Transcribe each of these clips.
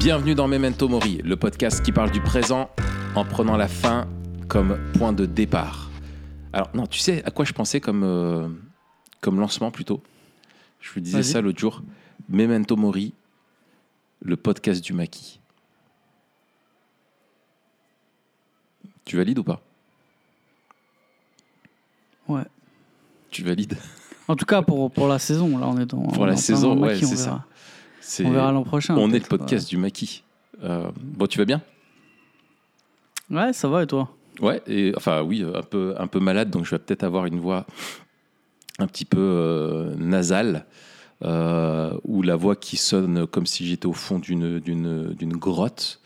Bienvenue dans Memento Mori, le podcast qui parle du présent en prenant la fin comme point de départ. Alors, non, tu sais à quoi je pensais comme, euh, comme lancement plutôt? Je vous disais ça l'autre jour. Memento Mori, le podcast du maquis. Tu valides ou pas? Ouais. Tu valides? En tout cas, pour, pour la saison, là, on est dans. Pour on la est en plein saison, dans le ouais, maquis, on c'est ça. verra. On verra l'an prochain. On est le podcast du maquis. Euh, bon, tu vas bien? Ouais. Ça va et toi? Ouais, et enfin oui, un peu, un peu malade, donc je vais peut-être avoir une voix un petit peu euh, nasale, euh, ou la voix qui sonne comme si j'étais au fond d'une, d'une, d'une grotte.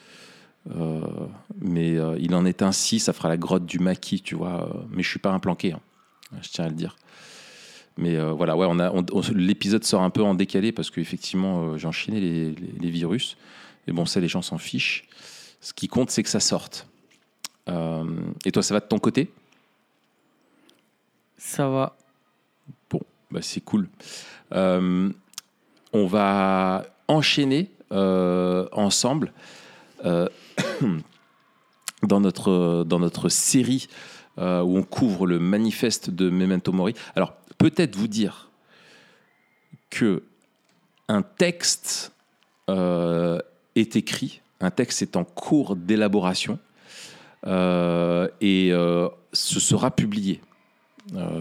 Mais il en est ainsi, ça fera la grotte du maquis, tu vois. Mais je suis pas un planqué, hein, je tiens à le dire. Mais euh, voilà, ouais, on a, on- on- l'épisode sort un peu en décalé parce qu'effectivement, euh, j'ai enchaîné les, les- les virus. Et bon, ça, les gens s'en fichent. Ce qui compte, c'est que ça sorte. Euh, et toi, ça va de ton côté? Ça va. Bah, C'est cool. On va enchaîner ensemble dans, notre, dans notre série euh, où on couvre le manifeste de Memento Mori. Alors, peut-être vous dire que un texte euh, est écrit, un texte est en cours d'élaboration euh, et euh, ce sera publié.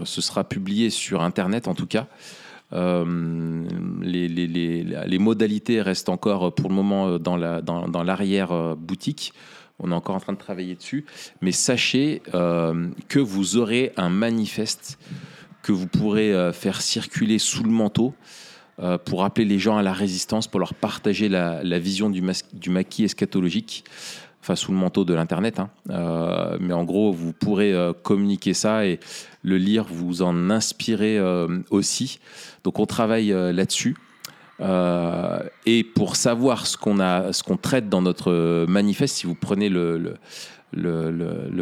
Ce sera publié sur Internet en tout cas. Les, modalités restent encore pour le moment dans la- dans, dans l'arrière-boutique. On est encore en train de travailler dessus. Mais sachez que vous aurez un manifeste que vous pourrez euh, faire circuler sous le manteau euh, pour appeler les gens à la résistance, pour leur partager la, vision du, maquis eschatologique, enfin sous le manteau de l'Internet. hein. Euh, mais en gros, vous pourrez communiquer ça et le lire, vous en inspirer aussi. Donc on travaille là-dessus. Et pour savoir ce qu'on a, ce qu'on traite dans notre manifeste, si vous prenez le,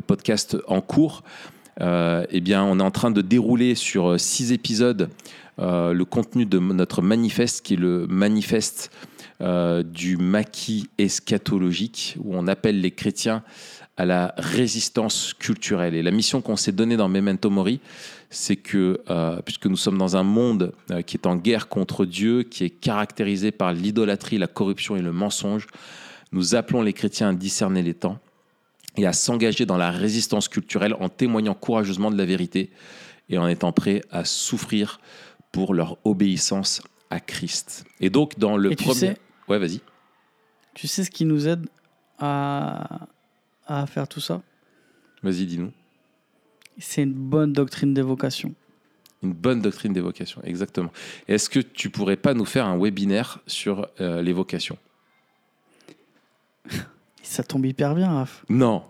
podcast en cours, eh bien, on est en train de dérouler sur euh, six épisodes euh, le contenu de notre manifeste, qui est le manifeste euh, du maquis eschatologique, où on appelle les chrétiens à la résistance culturelle. Et la mission qu'on s'est donnée dans Memento Mori, c'est que, euh, puisque nous sommes dans un monde euh, qui est en guerre contre Dieu, qui est caractérisé par l'idolâtrie, la corruption et le mensonge, nous appelons les chrétiens à discerner les temps et à s'engager dans la résistance culturelle en témoignant courageusement de la vérité et en étant prêts à souffrir pour leur obéissance à Christ. Et donc, dans le Et tu premier. sais- Ouais, vas-y. Tu sais ce qui nous aide à, à faire tout ça? Vas-y, dis-nous. C'est une bonne doctrine d'évocation. Une bonne doctrine d'évocation, exactement. Est-ce que tu pourrais pas nous faire un webinaire sur euh, l'évocation? Ça tombe hyper bien, Raph. Non,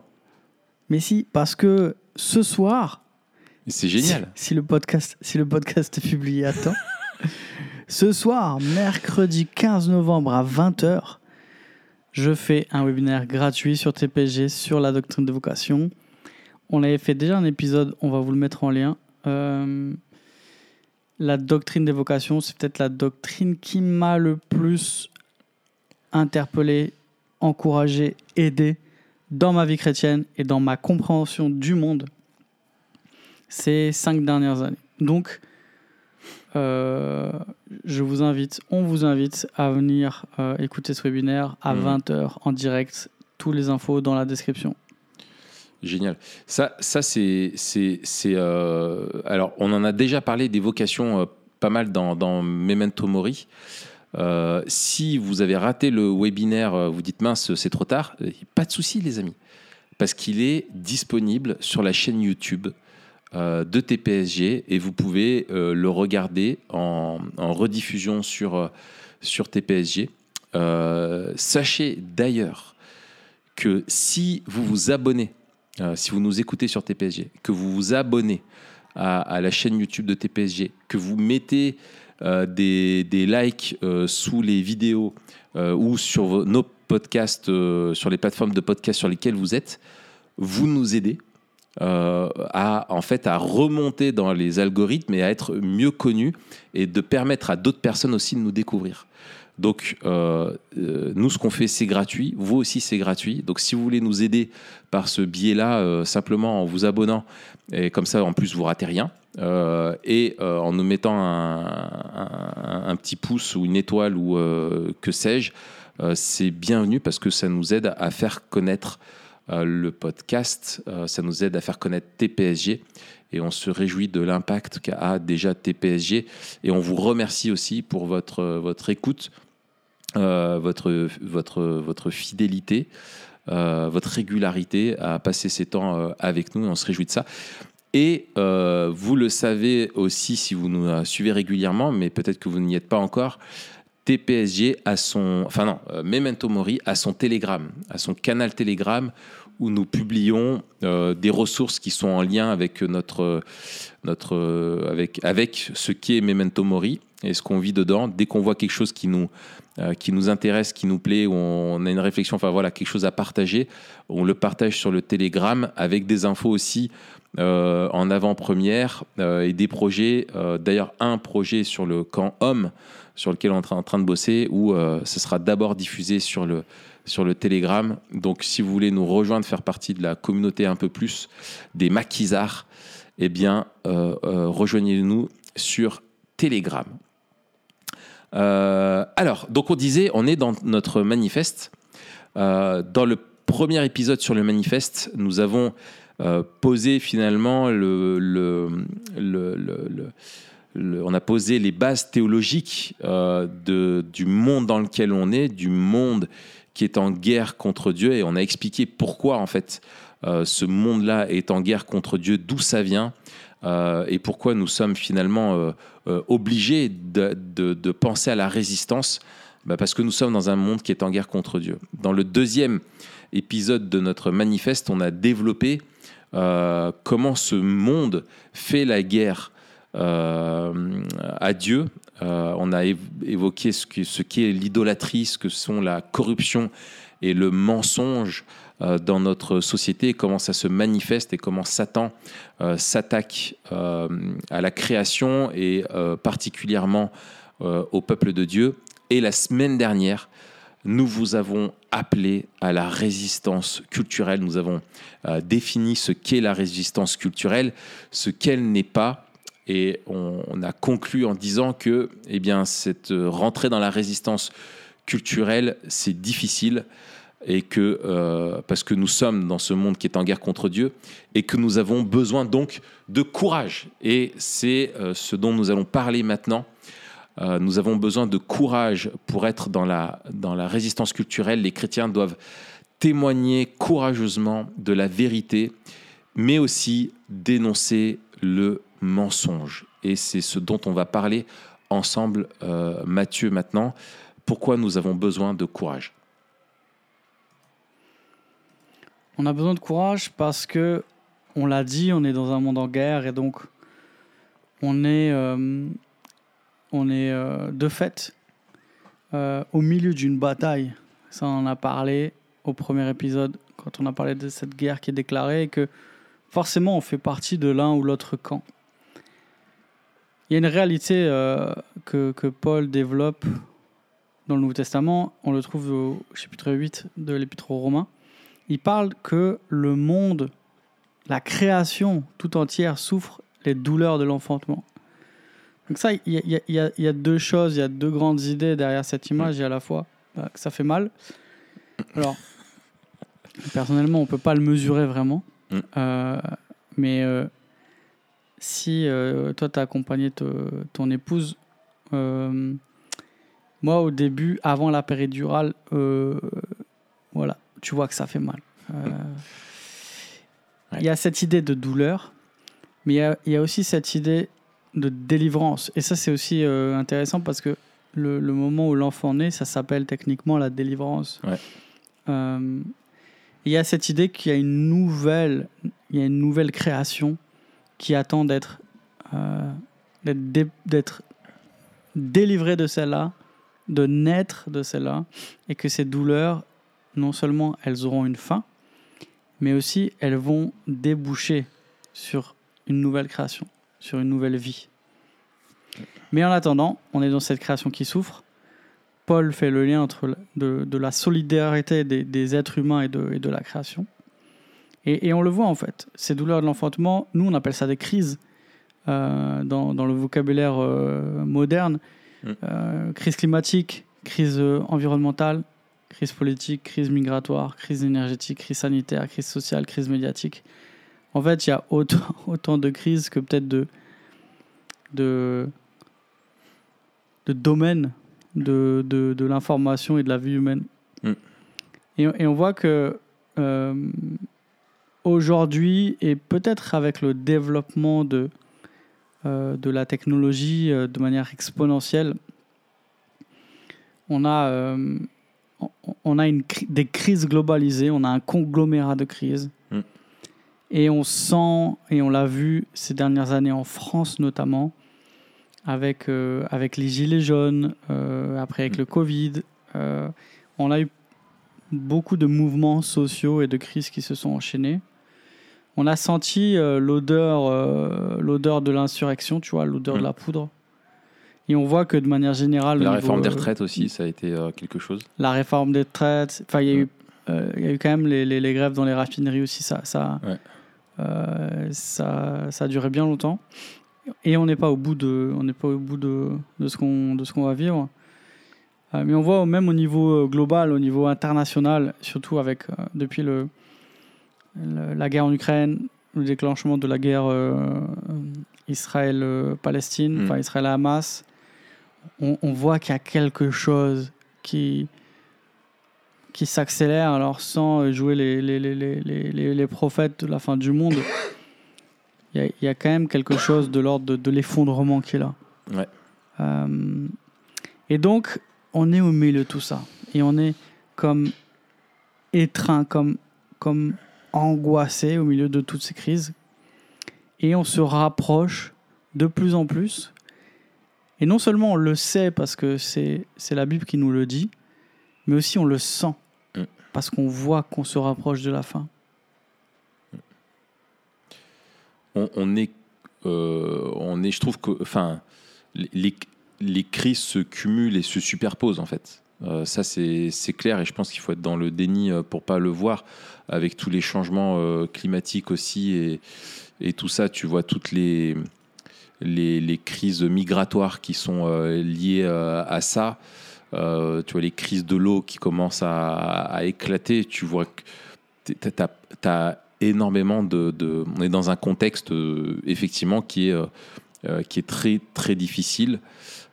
Mais si, parce que ce soir, c'est génial. Si, si le podcast, si le podcast est publié à temps, ce soir, mercredi 15 novembre à 20h, je fais un webinaire gratuit sur TPG sur la doctrine de vocation. On avait fait déjà un épisode, on va vous le mettre en lien. Euh, la doctrine des vocations, c'est peut-être la doctrine qui m'a le plus interpellé, encouragé, aidé dans ma vie chrétienne et dans ma compréhension du monde ces cinq dernières années. Donc, euh, je vous invite, on vous invite à venir euh, écouter ce webinaire à Mhm. 20h en direct. Tous les infos dans la description. Génial. Ça, ça c'est, euh, alors, on en a déjà parlé des vocations pas mal dans, dans Memento Mori. Euh, si vous avez raté le webinaire, euh, vous dites mince, c'est trop tard. euh, Pas de souci, les amis, parce qu'il est disponible sur la chaîne YouTube de TPSG et vous pouvez le regarder en, rediffusion sur, sur TPSG. Sachez d'ailleurs que si vous vous abonnez si vous nous écoutez sur TPSG, que vous vous abonnez à, la chaîne YouTube de TPSG, que vous mettez des, des likes euh, sous les vidéos euh, ou sur vos- nos podcasts, euh, sur les plateformes de podcast sur lesquelles vous êtes, vous nous aidez euh, à, en fait, à remonter dans les algorithmes et à être mieux connus et de permettre à d'autres personnes aussi de nous découvrir. Donc, euh, euh, nous, ce qu'on fait, c'est gratuit. Vous aussi, c'est gratuit. Donc, si vous voulez nous aider par ce biais-là, euh, simplement en vous abonnant, et comme ça, en plus, vous ratez rien. Euh, et euh, en nous mettant un, petit pouce ou une étoile ou euh, que sais-je, c'est bienvenu parce que ça nous aide à faire connaître le podcast, ça nous aide à faire connaître TPSG et on se réjouit de l'impact qu'a déjà TPSG et on vous remercie aussi pour votre, votre écoute, votre, votre, votre fidélité, votre régularité à passer ces temps avec nous et on se réjouit de ça. Et euh, vous le savez aussi si vous nous suivez régulièrement, mais peut-être que vous n'y êtes pas encore. TPSG a son, enfin non, euh, Memento Mori a son Telegram, a son canal Telegram où nous publions euh, des ressources qui sont en lien avec notre, notre, avec, avec ce qu'est Memento Mori et ce qu'on vit dedans. Dès qu'on voit quelque chose qui nous, qui nous intéresse, qui nous plaît, où on a une réflexion, enfin voilà, quelque chose à partager, on le partage sur le Telegram avec des infos aussi euh, en avant-première euh, et des projets. euh, D'ailleurs, un projet sur le camp homme sur lequel on est en train- de bosser, où ce sera d'abord diffusé sur le, sur le Telegram. Donc, si vous voulez nous rejoindre, faire partie de la communauté un peu plus des maquisards, eh bien, rejoignez-nous sur Telegram. Alors, donc on disait, on est dans notre manifeste. Dans le premier épisode sur le manifeste, nous avons euh, posé finalement le, le- le- le- on a posé les bases théologiques euh, de, du monde dans lequel on est, du monde qui est en guerre contre Dieu, et on a expliqué pourquoi en fait euh, ce monde-là est en guerre contre Dieu, d'où ça vient, euh, et pourquoi nous sommes finalement obligés de, de- de penser à la résistance, Bah, parce que nous sommes dans un monde qui est en guerre contre Dieu. Dans le deuxième épisode de notre manifeste, on a développé euh, comment ce monde fait la guerre euh, à Dieu. Euh, on a év- évoqué ce qu'est ce l'idolâtrie, ce que sont la corruption et le mensonge dans notre société, comment ça se manifeste et comment Satan s'attaque à la création et particulièrement au peuple de Dieu. Et la semaine dernière, nous vous avons appelé à la résistance culturelle. Nous avons euh, défini ce qu'est la résistance culturelle, ce qu'elle n'est pas. Et on, a conclu en disant que eh bien, cette euh, rentrée dans la résistance culturelle, c'est difficile et que euh, parce que nous sommes dans ce monde qui est en guerre contre Dieu et que nous avons besoin donc de courage. Et c'est ce dont nous allons parler maintenant. Euh, nous avons besoin de courage pour être dans la, dans la résistance culturelle. Les chrétiens doivent témoigner courageusement de la vérité, mais aussi dénoncer le mensonge. Et c'est ce dont on va parler ensemble, euh, Mathieu, maintenant. Pourquoi nous avons besoin de courage? On a besoin de courage parce que, on l'a dit, on est dans un monde en guerre et donc on est, euh, on est euh, de fait euh, au milieu d'une bataille. Ça, on en a parlé au premier épisode quand on a parlé de cette guerre qui est déclarée et que forcément on fait partie de l'un ou l'autre camp. Il y a une réalité euh, que, que Paul développe dans le Nouveau Testament, on le trouve au chapitre 8 de l'Épître aux Romains il parle que le monde, la création tout entière souffre les douleurs de l'enfantement. Donc ça, il y, a- y y y deux choses, il y a deux grandes idées derrière cette image. Il y a à la fois bah, que ça fait mal. Alors, personnellement, on peut pas le mesurer vraiment. Mm. Euh, mais euh, si euh, toi, tu as accompagné te- ton épouse, moi, au début, avant la péridurale, voilà, tu vois que ça fait mal. Euh, Il y a cette idée de douleur, mais il y a aussi cette idée de délivrance. Et ça, c'est aussi euh, intéressant parce que le, le moment où l'enfant naît, ça s'appelle techniquement la délivrance. Ouais. Euh, il y a cette idée qu'il y a une nouvelle, il y a une nouvelle création qui attend d'être euh, dé- délivrée de celle-là, de naître de celle-là, et que ces douleurs, non seulement elles auront une fin, mais aussi elles vont déboucher sur une nouvelle création, sur une nouvelle vie. Mais en attendant, on est dans cette création qui souffre. Paul fait le lien entre la- de, de la solidarité des, des êtres humains et de, et de la création. Et, et on le voit en fait, ces douleurs de l'enfantement, nous on appelle ça des crises euh, dans, dans le vocabulaire euh, moderne. Mm. Euh, crise climatique, crise environnementale, crise politique, crise migratoire, crise énergétique, crise sanitaire, crise sociale, crise médiatique. En fait, il y a autant, autant de crises que peut-être de, de, de domaines de, de, de l'information et de la vie humaine. Mm. Et, et on voit que euh, aujourd'hui, et peut-être avec le développement de, euh, de la technologie euh, de manière exponentielle, on a, on- on a une, cri- des crises globalisées, on a un conglomérat de crises. Et on sent, et on l'a vu ces dernières années en France notamment, avec, euh, avec les gilets jaunes, euh, après avec le Covid, euh, on a eu beaucoup de mouvements sociaux et de crises qui se sont enchaînés. On a senti l'odeur, l'odeur de l'insurrection, tu vois, l'odeur de la poudre. Et on voit que de manière générale, La niveau, réforme des retraites aussi, ça a été quelque chose. la réforme des retraites. Enfin, il y a Ouais. eu, euh, il y a eu quand même les, les- les grèves dans les raffineries aussi. Ça, ça, Ouais. Euh, ça, ça a duré bien longtemps. Et on n'est pas au bout de, on n'est pas au bout de, de ce qu'on, de ce qu'on va vivre. Euh, mais on voit même au niveau euh, global, au niveau international, surtout avec depuis le, le- la guerre en Ukraine, le déclenchement de la guerre euh, Israël-Palestine, Mm. enfin Israël-Hamas, on, on voit qu'il y a quelque chose qui qui s'accélère. Alors sans jouer les, les, les, les, prophètes de la fin du monde, il y a, il y a quand même quelque chose de l'ordre de, de l'effondrement qui est là. Ouais. Euh, et donc, on est au milieu de tout ça. Et on est comme étreint, comme, comme angoissé au milieu de toutes ces crises. Et on se rapproche de plus en plus. Et non seulement on le sait parce que c'est la Bible qui nous le dit, mais aussi on le sent Mm. parce qu'on voit qu'on se rapproche de la fin. on, on est, euh, on est, je trouve que, enfin, les, les crises se cumulent et se superposent en fait. Euh, ça c'est clair et je pense qu'il faut être dans le déni euh, pour pas le voir avec tous les changements euh, climatiques aussi et, et tout ça. Tu vois toutes les les, les crises migratoires qui sont euh, liées à ça. Euh, tu vois les crises de l'eau qui commencent à, éclater. Tu vois que tu as, énormément de, On est dans un contexte, euh, effectivement, qui est, euh, qui est très, très difficile.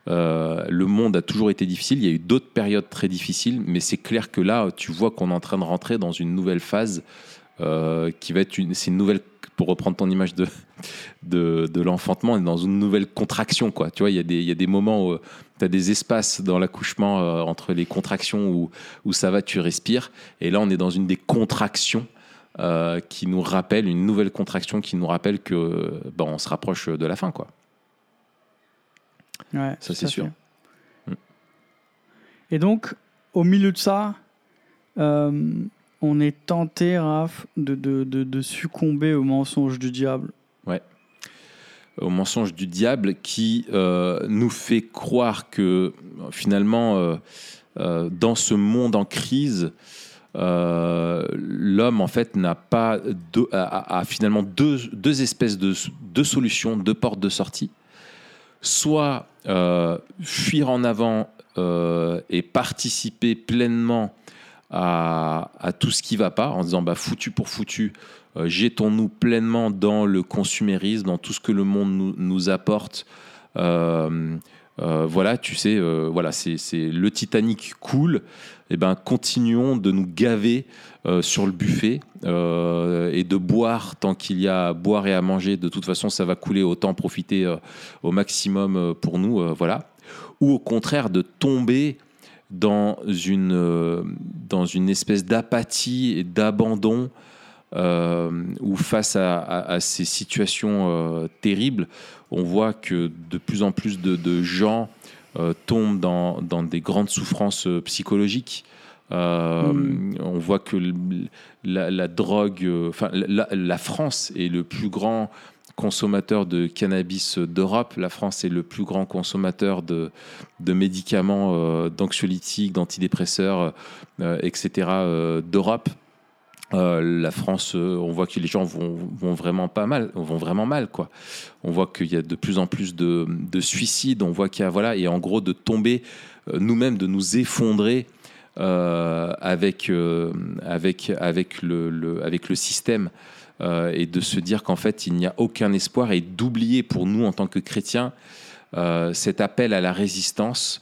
Le monde a toujours été difficile. Il y a eu d'autres périodes très difficiles, mais c'est clair que là, tu vois qu'on est en train de rentrer dans une nouvelle phase qui va être une. Une nouvelle. Pour reprendre ton image de, de, de l'enfantement, on est dans une nouvelle contraction. Quoi. Tu vois, il y, a des, y a des moments où tu as des espaces dans l'accouchement euh, entre les contractions où, où ça va, tu respires. Et là, on est dans une des contractions euh, qui nous rappelle, une nouvelle contraction qui nous rappelle que ben, on se rapproche de la fin. Quoi. Ouais, Ça, c'est sûr. Mm. Et donc, au milieu de ça, euh, on est tenté, Raph, de, de, succomber au mensonge du diable. Au mensonge du diable qui euh, nous fait croire que finalement, euh, euh, dans ce monde en crise, l'homme en fait n'a pas a, finalement deux, espèces de solutions, deux portes de sortie. Soit fuir en avant et participer pleinement à, tout ce qui va pas en disant bah foutu pour foutu euh, jetons-nous pleinement dans le consumérisme dans tout ce que le monde nous, apporte. Euh, euh, voilà tu sais euh, voilà c'est le Titanic cool et ben continuons de nous gaver sur le buffet et de boire tant qu'il y a à boire et à manger. De toute façon ça va couler autant profiter au maximum pour nous voilà. Ou au contraire de tomber dans une, euh, dans une espèce d'apathie et d'abandon euh, où face à, à- à ces situations euh, terribles, on voit que de plus en plus de, de gens euh, tombent dans, dans des grandes souffrances psychologiques. Mm. On voit que la, la drogue, enfin la, la France est le plus grand consommateur de cannabis d'Europe. La France est le plus grand consommateur de, médicaments, euh, d'anxiolytiques, d'antidépresseurs, euh, etc. euh, d'Europe. Euh, la France, on voit que les gens vont, vraiment pas mal, vont vraiment mal, quoi. On voit qu'il y a de plus en plus de, de suicides. On voit qu'il y a, voilà, et en gros de tomber nous-mêmes, de nous effondrer avec, avec, avec, le- avec le système euh, et de se dire qu'en fait, il n'y a aucun espoir et d'oublier pour nous, en tant que chrétiens, euh, cet appel à la résistance,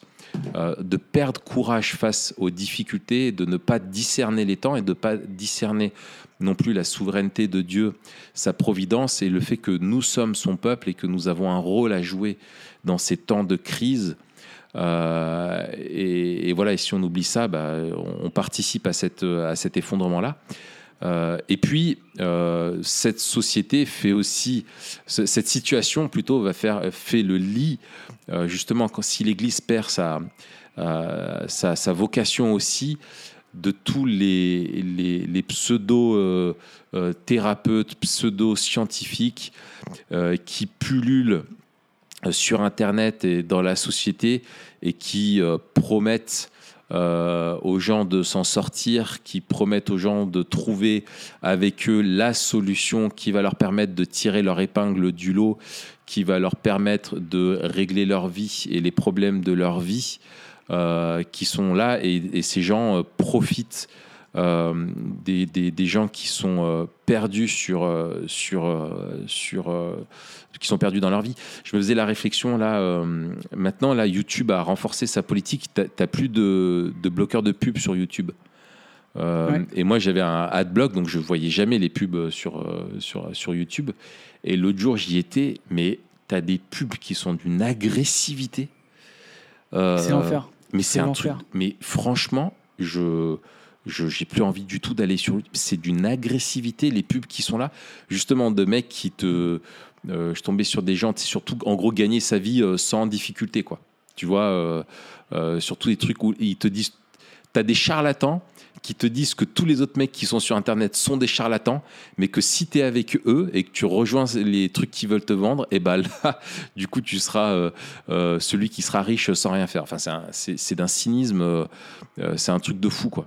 euh, de perdre courage face aux difficultés, de ne pas discerner les temps et de ne pas discerner non plus la souveraineté de Dieu, sa providence et le fait que nous sommes son peuple et que nous avons un rôle à jouer dans ces temps de crise. Et, voilà, et si on oublie ça, bah, on, participe à cet effondrement-là. Euh, et puis, euh, cette société fait aussi, ce- cette situation plutôt va faire, fait le lit, euh, justement, quand, si l'Église perd sa, sa, vocation aussi, de tous les, les, les pseudo-thérapeutes, pseudo-scientifiques qui pullulent sur Internet et dans la société et qui promettent euh, aux gens de s'en sortir, qui promettent aux gens de trouver avec eux la solution qui va leur permettre de tirer leur épingle du lot, qui va leur permettre de régler leur vie et les problèmes de leur vie, euh, qui sont là. Et, ces gens euh, profitent des, gens qui sont perdus sur, sur, sur, qui sont perdus dans leur vie. Je me faisais la réflexion là. euh, maintenant, là, YouTube a renforcé sa politique. T'as plus de, de bloqueurs de pubs sur YouTube. Euh, Ouais. Et moi, j'avais un adblock, donc je voyais jamais les pubs sur, euh, sur, sur YouTube. Et l'autre jour, j'y étais, mais t'as des pubs qui sont d'une agressivité. Euh, C'est l'enfer. mais c'est un truc. l'enfer. Mais franchement, je je j'ai plus envie du tout d'aller sur. C'est d'une agressivité les pubs qui sont là, justement de mecs qui te. euh, je tombais sur des gens, surtout en gros gagner sa vie euh, sans difficulté quoi. Tu vois, euh, euh, surtout des trucs où ils te disent, t'as des charlatans qui te disent que tous les autres mecs qui sont sur Internet sont des charlatans, mais que si tu es avec eux et que tu rejoins les trucs qu'ils veulent te vendre, et ben là, du coup, tu seras celui qui sera riche sans rien faire. Enfin, c'est un- c'est c'est d'un cynisme, c'est un truc de fou, quoi.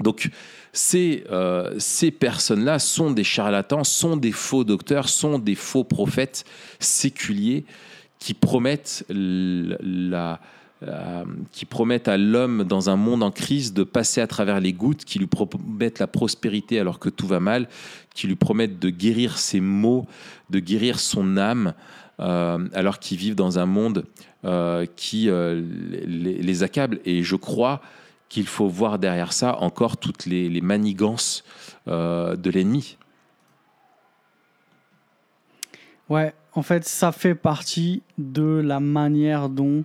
Donc, ces, euh, ces personnes-là sont des charlatans, sont des faux docteurs, sont des faux prophètes séculiers qui promettent la, euh, qui promettent à l'homme dans un monde en crise de passer à travers les gouttes, qui lui promettent la prospérité alors que tout va mal, qui lui promettent de guérir ses maux, de guérir son âme, euh, alors qu'ils vivent dans un monde qui les, les accable. Et je crois qu'il faut voir derrière ça encore toutes les, les manigances euh, de l'ennemi. Ouais, en fait, ça fait partie de la manière dont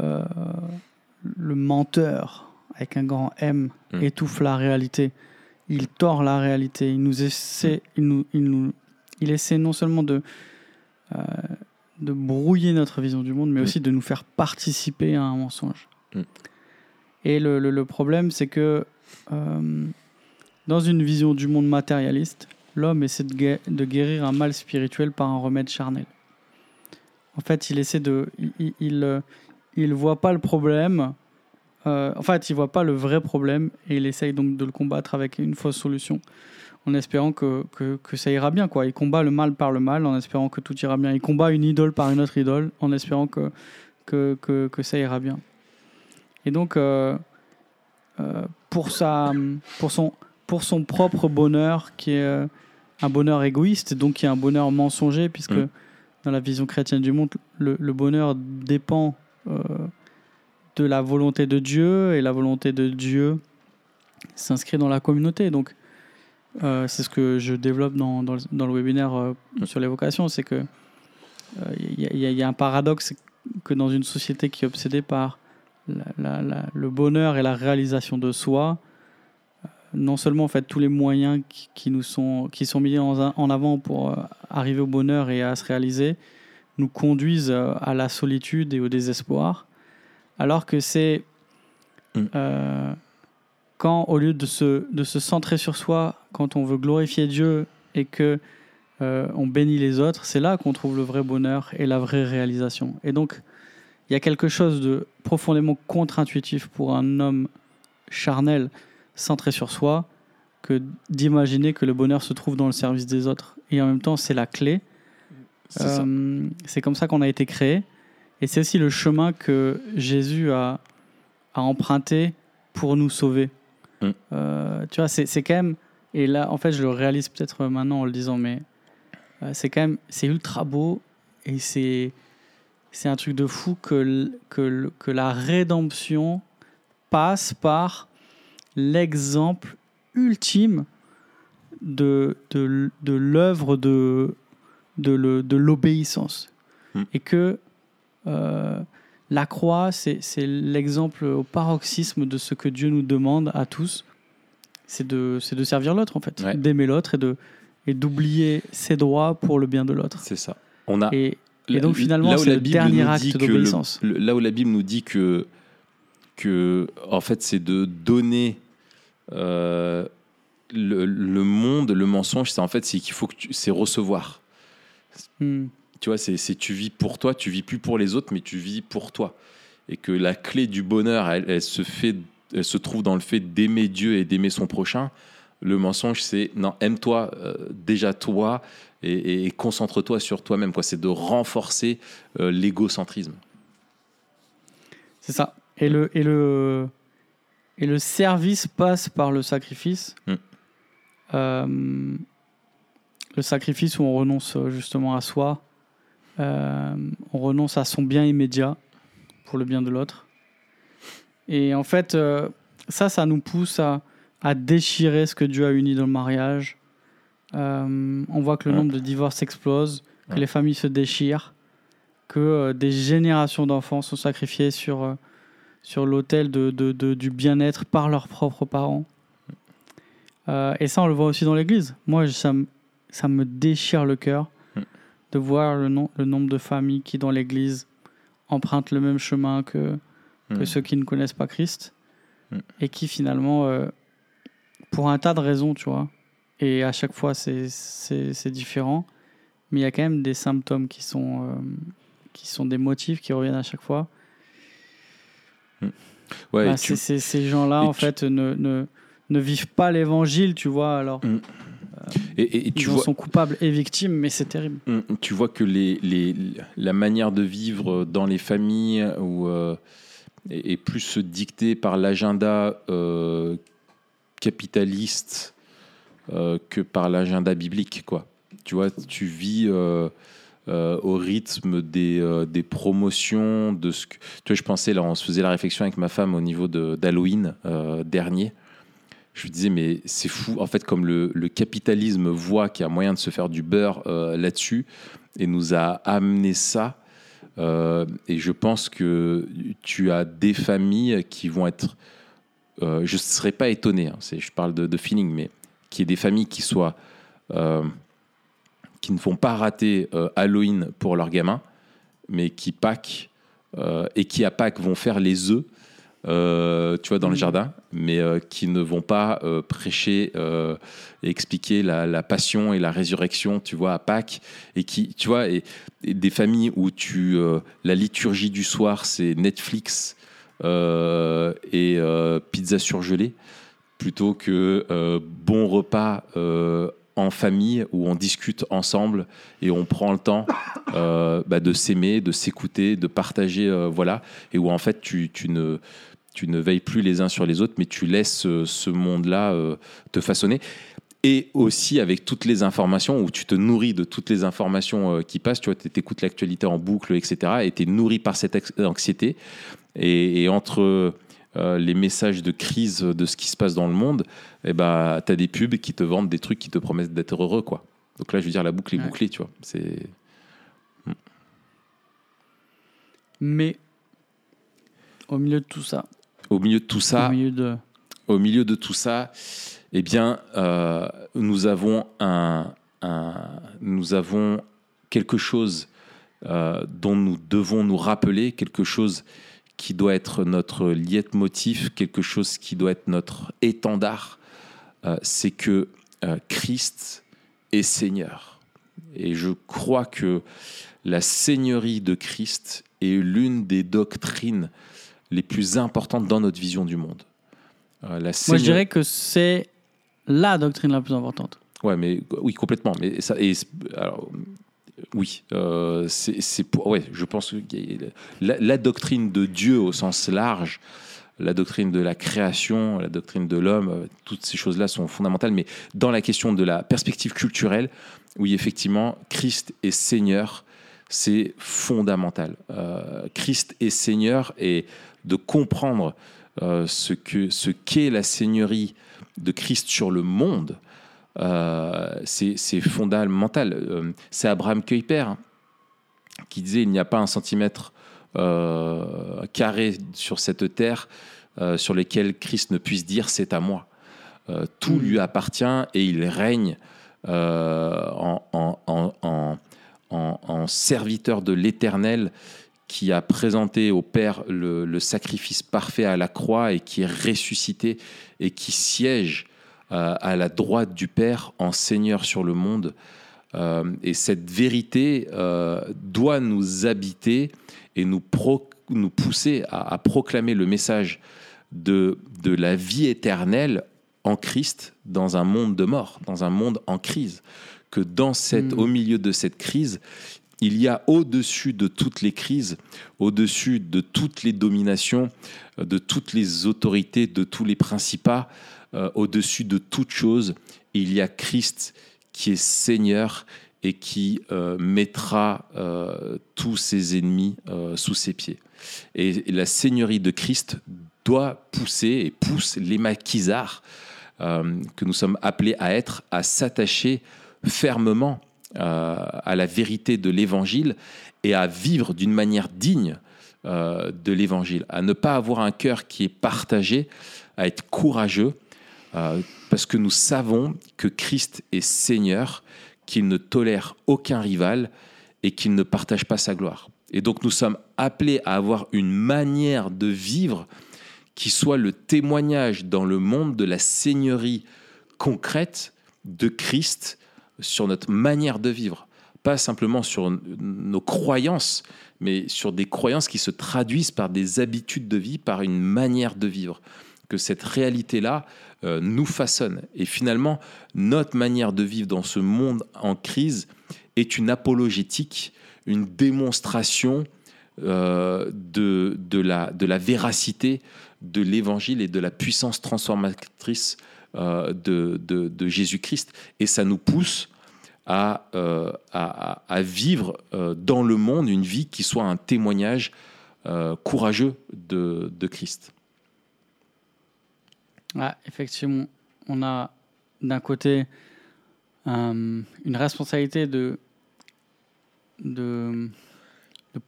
euh, le menteur, avec un grand M, Mm. étouffe la réalité. Il tord la réalité. Il nous essaie, il nous, il nous, il essaie non seulement de euh, de brouiller notre vision du monde, mais Mm. aussi de nous faire participer à un mensonge. Et le, problème, c'est que euh, dans une vision du monde matérialiste, l'homme essaie de, gué- de guérir un mal spirituel par un remède charnel. En fait, il essaie de, il, il, euh, voit pas le problème. euh, en fait, il voit pas le vrai problème et il essaye donc de le combattre avec une fausse solution, en espérant que, que, ça ira bien. Quoi. Il combat le mal par le mal, en espérant que tout ira bien. Il combat une idole par une autre idole, en espérant que, que ça ira bien. Et donc, euh, euh, pour, sa, pour, son, pour son propre bonheur, qui est euh, un bonheur égoïste, donc qui est un bonheur mensonger, puisque Mm. dans la vision chrétienne du monde, le, le bonheur dépend de la volonté de Dieu, et la volonté de Dieu s'inscrit dans la communauté. Donc, euh, c'est ce que je développe dans, dans, le, dans le webinaire euh, sur les vocations, c'est que il y, y a un paradoxe que dans une société qui est obsédée par la- la- la- le bonheur et la réalisation de soi, euh, non seulement en fait tous les moyens qui, qui nous sont qui sont mis en, en avant pour euh, arriver au bonheur et à se réaliser nous conduisent euh, à la solitude et au désespoir, alors que c'est Mm. euh, quand au lieu de se, de se centrer sur soi, quand on veut glorifier Dieu et que on bénit les autres, c'est là qu'on trouve le vrai bonheur et la vraie réalisation. Et donc, il y a quelque chose de profondément contre-intuitif pour un homme charnel, centré sur soi, que d'imaginer que le bonheur se trouve dans le service des autres. Et en même temps, c'est la clé. C'est. Euh, comme ça qu'on a été créé. Et c'est aussi le chemin que Jésus a, a emprunté pour nous sauver. Mm. Euh, tu vois, c'est c'est quand même. Et là, en fait, je le réalise peut-être maintenant en le disant, mais euh, c'est quand même. C'est ultra beau et c'est. C'est un truc de fou que, que, que la rédemption passe par l'exemple ultime de, de, de l'œuvre de, de, le- de l'obéissance. Mm. Et que euh, la croix, c'est, c'est l'exemple au paroxysme de ce que Dieu nous demande à tous. C'est de, c'est de servir l'autre, en fait. Ouais. D'aimer l'autre et, de, et d'oublier ses droits pour le bien de l'autre. C'est ça. On a Et, et donc finalement, c'est la le Bible dernier acte d'obéissance. là où la Bible nous dit que, que en fait, c'est de donner euh, le, le monde, le mensonge, c'est en fait, c'est qu'il faut que tu, c'est recevoir. Hmm. Tu vois, c'est, c'est tu vis pour toi, tu vis plus pour les autres, mais tu vis pour toi. Et que la clé du bonheur, elle, elle se fait, elle se trouve dans le fait d'aimer Dieu et d'aimer son prochain. Le mensonge, c'est non, aime-toi euh, déjà toi et, et- et concentre-toi sur toi-même. Quoi, c'est de renforcer euh, l'égocentrisme. C'est ça. Et le, et, le, et le service passe par le sacrifice. Mm. Euh, le sacrifice où on renonce euh, justement à soi, euh, on renonce à son bien immédiat pour le bien de l'autre. Et en fait, ça, ça nous pousse à, à déchirer ce que Dieu a uni dans le mariage. Euh, on voit que le nombre de divorces explose, que les familles se déchirent, que euh, des générations d'enfants sont sacrifiés sur, euh, sur l'autel de, de- de- du bien-être par leurs propres parents. Et ça, on le voit aussi dans l'Église. Moi, ça, me- ça me déchire le cœur Mm. de voir le, nom- le nombre de familles qui, dans l'Église, empruntent le même chemin que, que Mm. ceux qui ne connaissent pas Christ Mm. et qui, finalement, pour un tas de raisons, tu vois, et à chaque fois, c'est- différent, mais il y a quand même des symptômes qui sont, euh, qui sont des motifs qui reviennent à chaque fois. Ouais, Bah, tu- ces gens-là, en tu- fait, ne, ne, ne vivent pas l'évangile, tu vois. Alors, et- et- et ils tu en vois, sont coupables et victimes, mais c'est terrible. Mm, Tu vois que les, les, la manière de vivre dans les familles ou, euh, est, plus dictée par l'agenda euh, capitaliste euh, que par l'agenda biblique. Quoi. Tu vois, tu vis euh, euh, au rythme des, euh, des promotions. De ce que... Tu vois, je pensais, là, on se faisait la réflexion avec ma femme au niveau d'Halloween euh, dernier. Je lui disais, mais c'est fou. En fait, comme le, le capitalisme voit qu'il y a moyen de se faire du beurre euh, là-dessus et nous a amené ça. euh, et je pense que tu as des familles qui vont être. euh, je ne serais pas étonné, hein, je parle de, de feeling, mais qu'il y ait des familles qui soient. euh, qui ne font pas rater euh, Halloween pour leurs gamins, mais qui Pâques euh, et qui à Pâques vont faire les œufs, tu vois, dans le Mhm. jardin, mais qui ne vont pas prêcher et expliquer la, la passion et la résurrection, tu vois, à Pâques, et qui, tu vois, et, et des familles où tu, la liturgie du soir, c'est Netflix et pizza surgelée, plutôt que euh, bon repas euh, en famille où on discute ensemble et on prend le temps euh, bah, de s'aimer, de s'écouter, de partager, voilà, et où en fait tu, ne tu ne veilles plus les uns sur les autres, mais tu laisses ce monde-là te façonner. Et aussi avec toutes les informations, où tu te nourris de toutes les informations qui passent, tu écoutes l'actualité en boucle, etc., et tu es nourri par cette anxiété. Et entre euh, les messages de crise de ce qui se passe dans le monde, eh ben, tu as des pubs qui te vendent des trucs qui te promettent d'être heureux. Quoi. Donc là, je veux dire, la boucle est Ouais. bouclée, tu vois. C'est... Mais au milieu de tout ça, Au milieu de tout ça, au milieu de. au milieu de tout ça, eh bien, euh, nous avons un, un- nous avons quelque chose euh, dont nous devons nous rappeler, quelque chose qui doit être notre leitmotiv, quelque chose qui doit être notre étendard, euh, c'est que euh, Christ est Seigneur. Et je crois que la seigneurie de Christ est l'une des doctrines les plus importantes dans notre vision du monde. Euh, la Moi, je dirais que c'est la doctrine la plus importante. Ouais, mais oui, complètement. Mais ça, et, alors, oui, euh, je pense que la, doctrine de Dieu au sens large, la doctrine de la création, la doctrine de l'homme, euh, toutes ces choses-là sont fondamentales. Mais dans la question de la perspective culturelle, oui, effectivement, Christ est Seigneur, c'est fondamental. Euh, Christ est Seigneur et de comprendre ce que ce qu'est la Seigneurie de Christ sur le monde, c'est fondamental. c'est Abraham Kuyper qui disait il n'y a pas un centimètre euh, carré sur cette terre euh, sur lesquels Christ ne puisse dire c'est à moi. Euh, tout mm. lui appartient et il règne en, en, serviteur de l'Éternel qui a présenté au Père le, sacrifice parfait à la croix et qui est ressuscité et qui siège à la droite du Père en Seigneur sur le monde. et cette vérité doit nous habiter et nous, nous pousser à, proclamer le message de, de la vie éternelle en Christ dans un monde de mort, dans un monde en crise. Que dans cette, mm. au milieu de cette crise, il y a au-dessus de toutes les crises, au-dessus de toutes les dominations, de toutes les autorités, de tous les principats, euh, au-dessus de toute chose, il y a Christ qui est Seigneur et qui euh, mettra euh, tous ses ennemis sous ses pieds. Et la seigneurie de Christ doit pousser et pousse les maquisards que nous sommes appelés à être, à s'attacher fermement à la vérité de l'Évangile et à vivre d'une manière digne de l'Évangile, à ne pas avoir un cœur qui est partagé, à être courageux, parce que nous savons que Christ est Seigneur qu'il ne tolère aucun rival et qu'il ne partage pas sa gloire. Et donc nous sommes appelés à avoir une manière de vivre qui soit le témoignage dans le monde de la seigneurie concrète de Christ sur notre manière de vivre. Pas simplement sur nos croyances, mais sur des croyances qui se traduisent par des habitudes de vie, par une manière de vivre. Que cette réalité-là, euh, nous façonne. Et finalement, notre manière de vivre dans ce monde en crise est une apologétique, une démonstration euh, de, la, véracité de l'évangile et de la puissance transformatrice euh, de, Jésus-Christ. Et ça nous pousse à, vivre dans le monde une vie qui soit un témoignage courageux de Christ effectivement, on a d'un côté euh, une responsabilité de, de,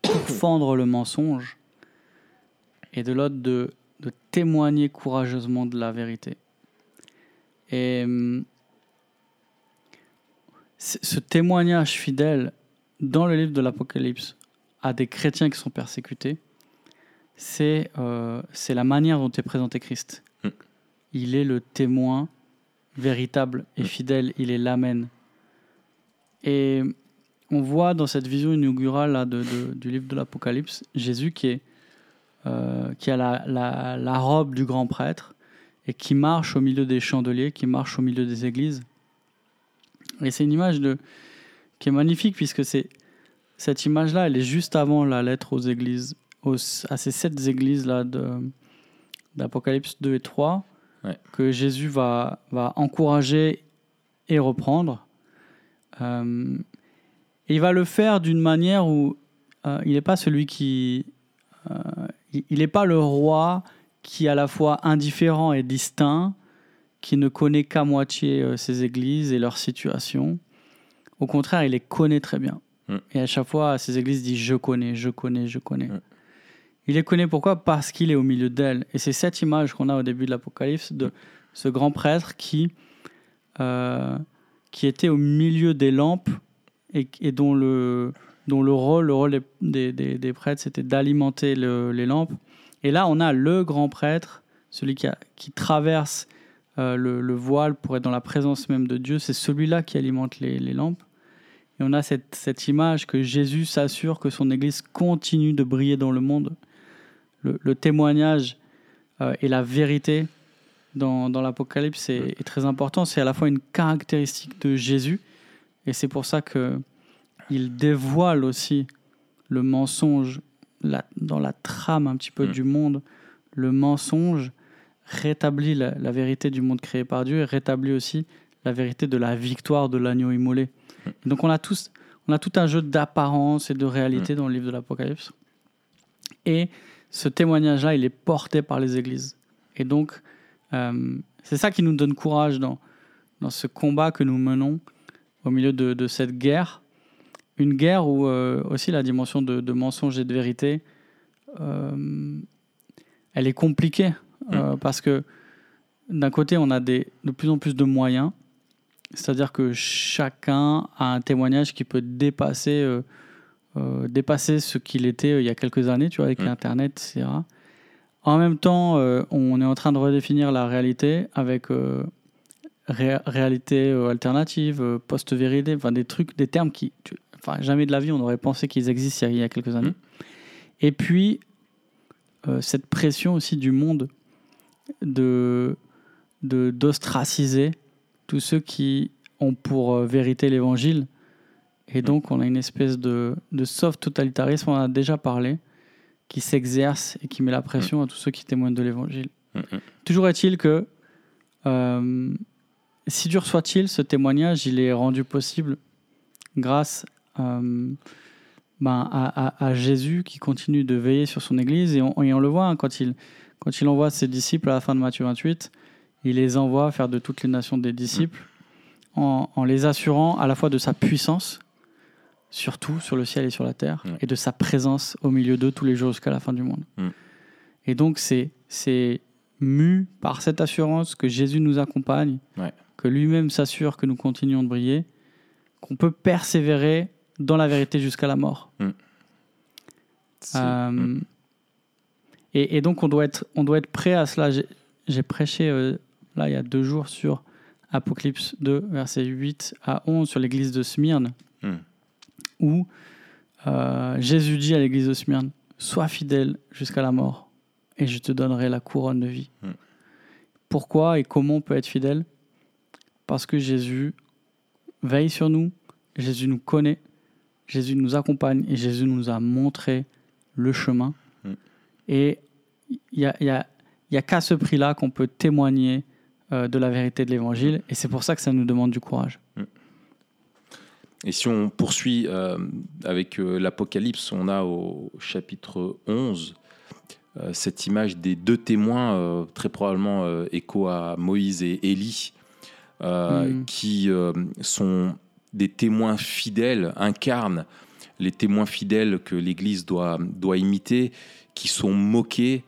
pourfendre le mensonge et de l'autre de, témoigner courageusement de la vérité. Et euh, ce témoignage fidèle dans le livre de l'Apocalypse à des chrétiens qui sont persécutés, c'est euh, la manière dont est présenté Christ il est le témoin véritable et mm. fidèle, il est l'amen. Et on voit dans cette vision inaugurale là, de, du livre de l'Apocalypse, Jésus qui, est, euh, qui a la, la, robe du grand prêtre et qui marche au milieu des chandeliers, qui marche au milieu des églises. Et c'est une image de, qui est magnifique puisque c'est, cette image-là, elle est juste avant la lettre aux églises, aux, à ces sept églises-là d'Apocalypse 2 et 3 que Jésus va, va encourager et reprendre. Euh, et il va le faire d'une manière où euh, il n'est pas celui qui... Euh, il n'est pas le roi qui est à la fois indifférent et distinct, qui ne connaît qu'à moitié ses églises et leur situation. Au contraire, il les connaît très bien. Et à chaque fois, ces églises disent je connais, je connais, je connais. Il les connaît pourquoi? Parce qu'il est au milieu d'elles. Et c'est cette image qu'on a au début de l'Apocalypse de ce grand prêtre qui, euh, qui était au milieu des lampes et, dont, le, dont le rôle, le rôle des, des, prêtres, c'était d'alimenter les lampes. Et là, on a le grand prêtre, celui qui, qui traverse euh, le, le, voile pour être dans la présence même de Dieu. C'est celui-là qui alimente les, les lampes. Et on a cette, cette image que Jésus s'assure que son Église continue de briller dans le monde. Le, le témoignage euh, et la vérité dans, dans l'Apocalypse est, est très important. C'est à la fois une caractéristique de Jésus, et c'est pour ça que il dévoile aussi le mensonge la- dans la trame un petit peu Mm. du monde. Le mensonge rétablit la, la vérité du monde créé par Dieu et rétablit aussi la vérité de la victoire de l'agneau immolé. Et donc on a, tous, on a tout un jeu d'apparence et de réalité dans le livre de l'Apocalypse. Et ce témoignage-là, il est porté par les églises. Et donc, euh, c'est ça qui nous donne courage dans, dans ce combat que nous menons au milieu de, de cette guerre. Une guerre où euh, aussi la dimension de, de mensonge et de vérité, euh, elle est compliquée. euh, parce que d'un côté, on a des, de plus en plus de moyens. C'est-à-dire que chacun a un témoignage qui peut dépasser, euh, dépasser ce qu'il était euh, il y a quelques années, tu vois, avec Mm. Internet, etc. En même temps, euh, on est en train de redéfinir la réalité avec ré- réalité alternative, post-vérité, enfin des trucs, des termes qui, tu- enfin jamais de la vie on aurait pensé qu'ils existent il y a- quelques années. Et puis cette pression aussi du monde de d'ostraciser tous ceux qui ont pour vérité l'évangile. Et donc, on a une espèce de, de soft totalitarisme, on en a déjà parlé, qui s'exerce et qui met la pression à tous ceux qui témoignent de l'évangile. Mm, mm. Toujours est-il que, euh, si dur soit-il, ce témoignage, il est rendu possible grâce euh, ben, à, à- à Jésus qui continue de veiller sur son Église. Et on, et on le voit hein, quand, il, quand il envoie ses disciples à la fin de Matthieu 28, il les envoie faire de toutes les nations des disciples en, en les assurant à la fois de sa puissance, surtout sur le ciel et sur la terre, et de sa présence au milieu d'eux tous les jours jusqu'à la fin du monde. Et donc, c'est c'est mu par cette assurance que Jésus nous accompagne, Ouais. que lui-même s'assure que nous continuons de briller, qu'on peut persévérer dans la vérité jusqu'à la mort. Euh, et, et donc, on doit être, on doit être prêt à cela. J'ai- prêché, euh, là, il y a deux jours, sur Apocalypse 2, versets 8 à 11, sur l'église de Smyrne, Mm. Où euh, Jésus dit à l'église de Smyrne Sois fidèle jusqu'à la mort, et je te donnerai la couronne de vie. Mm. Pourquoi et comment on peut être fidèle? Parce que Jésus veille sur nous, Jésus nous connaît, Jésus nous accompagne et Jésus nous a montré le chemin. Mm. Et il y a, y a- il y a qu'à ce prix-là qu'on peut témoigner euh, de la vérité de l'évangile. Et c'est pour ça que ça nous demande du courage. Et si on poursuit euh, avec euh, l'Apocalypse, on a au chapitre 11 euh, cette image des deux témoins, très probablement écho à Moïse et Élie, euh, Mm. qui sont des témoins fidèles, incarnent les témoins fidèles que l'Église doit, doit imiter, qui sont moqués,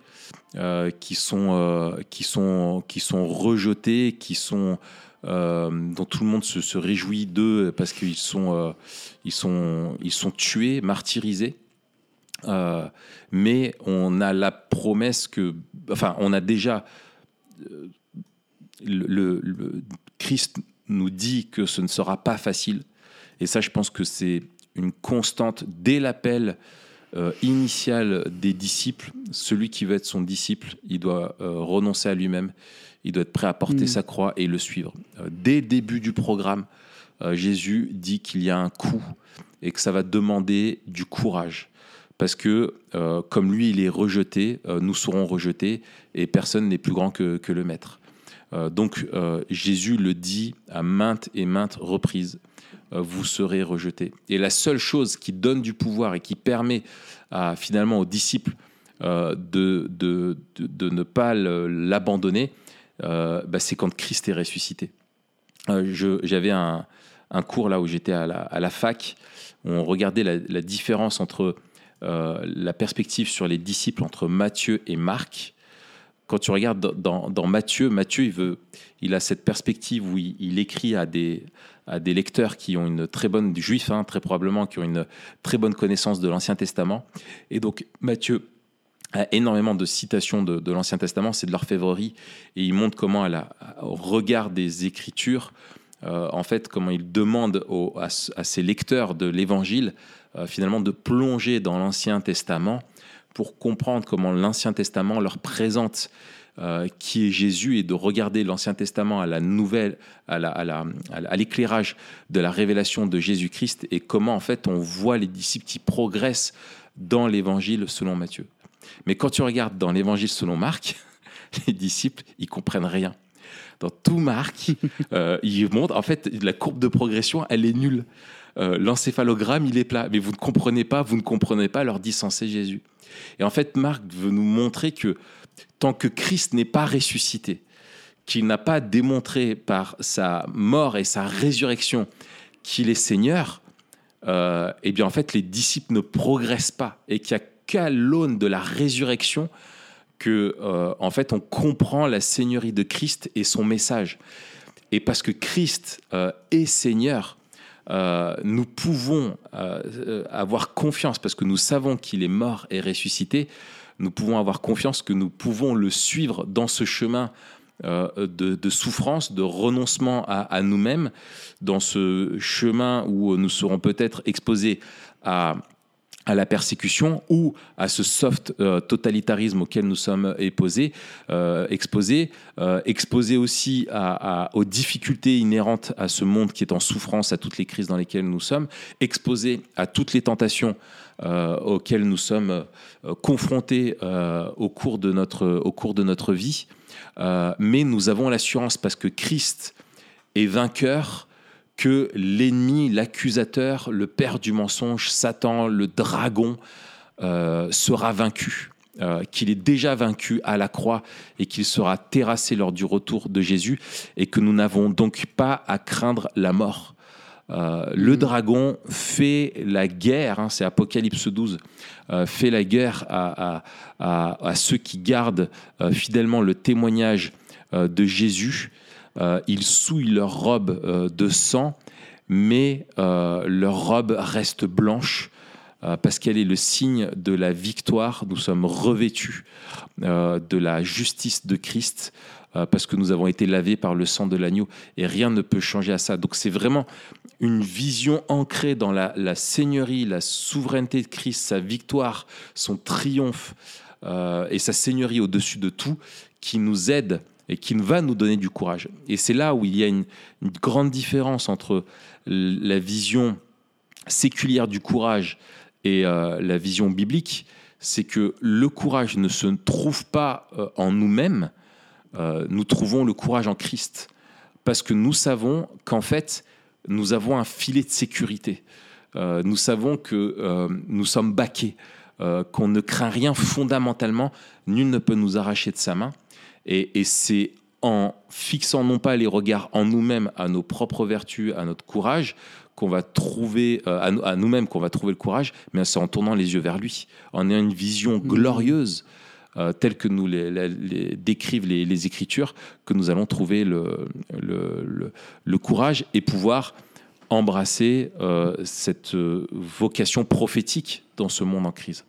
qui, sont, qui, sont, qui sont rejetés, qui sont euh, dont tout le monde se, réjouit d'eux parce qu'ils sont, euh, ils sont, ils sont tués, martyrisés. Euh, mais on a la promesse que, enfin, on a déjà le- Christ nous dit que ce ne sera pas facile. Et ça, je pense que c'est une constante dès l'appel euh, initial des disciples. Celui qui veut être son disciple, il doit euh, renoncer à lui-même. Il doit être prêt à porter Mm. sa croix et le suivre. Euh, dès le début du programme, euh, Jésus dit qu'il y a un coût et que ça va demander du courage. Parce que, comme lui, il est rejeté, nous serons rejetés et personne n'est plus grand que, que le Maître. Euh, donc, euh, Jésus le dit à maintes et maintes reprises euh, vous serez rejetés. Et la seule chose qui donne du pouvoir et qui permet à, finalement aux disciples de, de, de, ne pas l'abandonner, bah, c'est quand Christ est ressuscité. J'avais un, un cours là où j'étais à la, à la fac, on regardait la, différence entre la perspective sur les disciples entre Matthieu et Marc. Quand tu regardes dans, Matthieu, Matthieu il, a cette perspective où il, écrit à des, lecteurs qui ont une très bonne, juifs hein, très probablement, qui ont une très bonne connaissance de l'Ancien Testament. Et donc Matthieu a énormément de citations de, l'Ancien Testament, c'est de l'orfèvrerie, et il montre comment, à la- au regard des Écritures, euh, en fait, comment il demande à ses lecteurs de l'Évangile, euh, finalement, de plonger dans l'Ancien Testament pour comprendre comment l'Ancien Testament leur présente euh, qui est Jésus et de regarder l'Ancien Testament à la nouvelle, à la- à la- à la- à l'éclairage de la révélation de Jésus-Christ et comment en fait on voit les disciples qui progressent dans l'Évangile selon Matthieu. Mais quand tu regardes dans l'Évangile selon Marc, les disciples ils comprennent rien. Dans tout Marc, euh, il montre en fait la courbe de progression, elle est nulle. Euh, L'encéphalogramme, il est plat, mais vous ne comprenez pas, vous ne comprenez pas, leur dit censé Jésus. Et en fait, Marc veut nous montrer que tant que Christ n'est pas ressuscité, qu'il n'a pas démontré par sa mort et sa résurrection qu'il est Seigneur, euh, eh bien en fait les disciples ne progressent pas et qu'il n'y a qu'à l'aune de la résurrection que euh, en fait on comprend la Seigneurie de Christ et son message. Et parce que Christ euh, est Seigneur, euh, nous pouvons euh, avoir confiance parce que nous savons qu'il est mort et ressuscité. Nous pouvons avoir confiance que nous pouvons le suivre dans ce chemin euh, de, souffrance, de renoncement à nous-mêmes, dans ce chemin où nous serons peut-être exposés à, à la persécution ou à ce soft euh, totalitarisme auquel nous sommes exposés, euh, exposés, euh, exposés aussi aux difficultés inhérentes à ce monde qui est en souffrance, à toutes les crises dans lesquelles nous sommes, exposés à toutes les tentations euh, auxquelles nous sommes euh, confrontés euh, au, cours de notre, au cours de notre vie. Euh, mais nous avons l'assurance parce que Christ est vainqueur que l'ennemi, l'accusateur, le père du mensonge, Satan, le dragon, euh, sera vaincu. Euh, qu'il est déjà vaincu à la croix et qu'il sera terrassé lors du retour de Jésus et que nous n'avons donc pas à craindre la mort. Euh, le dragon fait la guerre, hein, c'est Apocalypse 12, euh, fait la guerre à, à- ceux qui gardent fidèlement le témoignage de Jésus. Euh, ils souillent leur robe euh, de sang, mais euh, leur robe reste blanche parce qu'elle est le signe de la victoire. Nous sommes revêtus de la justice de Christ parce que nous avons été lavés par le sang de l'agneau et rien ne peut changer à ça. Donc c'est vraiment une vision ancrée dans la, seigneurie, la souveraineté de Christ, sa victoire, son triomphe et sa seigneurie au-dessus de tout qui nous aide et qui va nous donner du courage. Et c'est là où il y a une, grande différence entre la vision séculière du courage et euh, la vision biblique, c'est que le courage ne se trouve pas euh, en nous-mêmes, euh, nous trouvons le courage en Christ. Parce que nous savons qu'en fait, nous avons un filet de sécurité. Nous savons que nous sommes baqués, qu'on ne craint rien fondamentalement, nul ne peut nous arracher de sa main. Et, et c'est en fixant non pas les regards en nous-mêmes, à nos propres vertus, à notre courage, qu'on va trouver, euh, à, nous- à nous-mêmes, qu'on va trouver le courage, mais c'est en tournant les yeux vers lui, en ayant une vision glorieuse, euh, telle que nous les, les- les décrivent les, les Écritures, que nous allons trouver le, le, le- le courage et pouvoir embrasser euh, cette vocation prophétique dans ce monde en crise.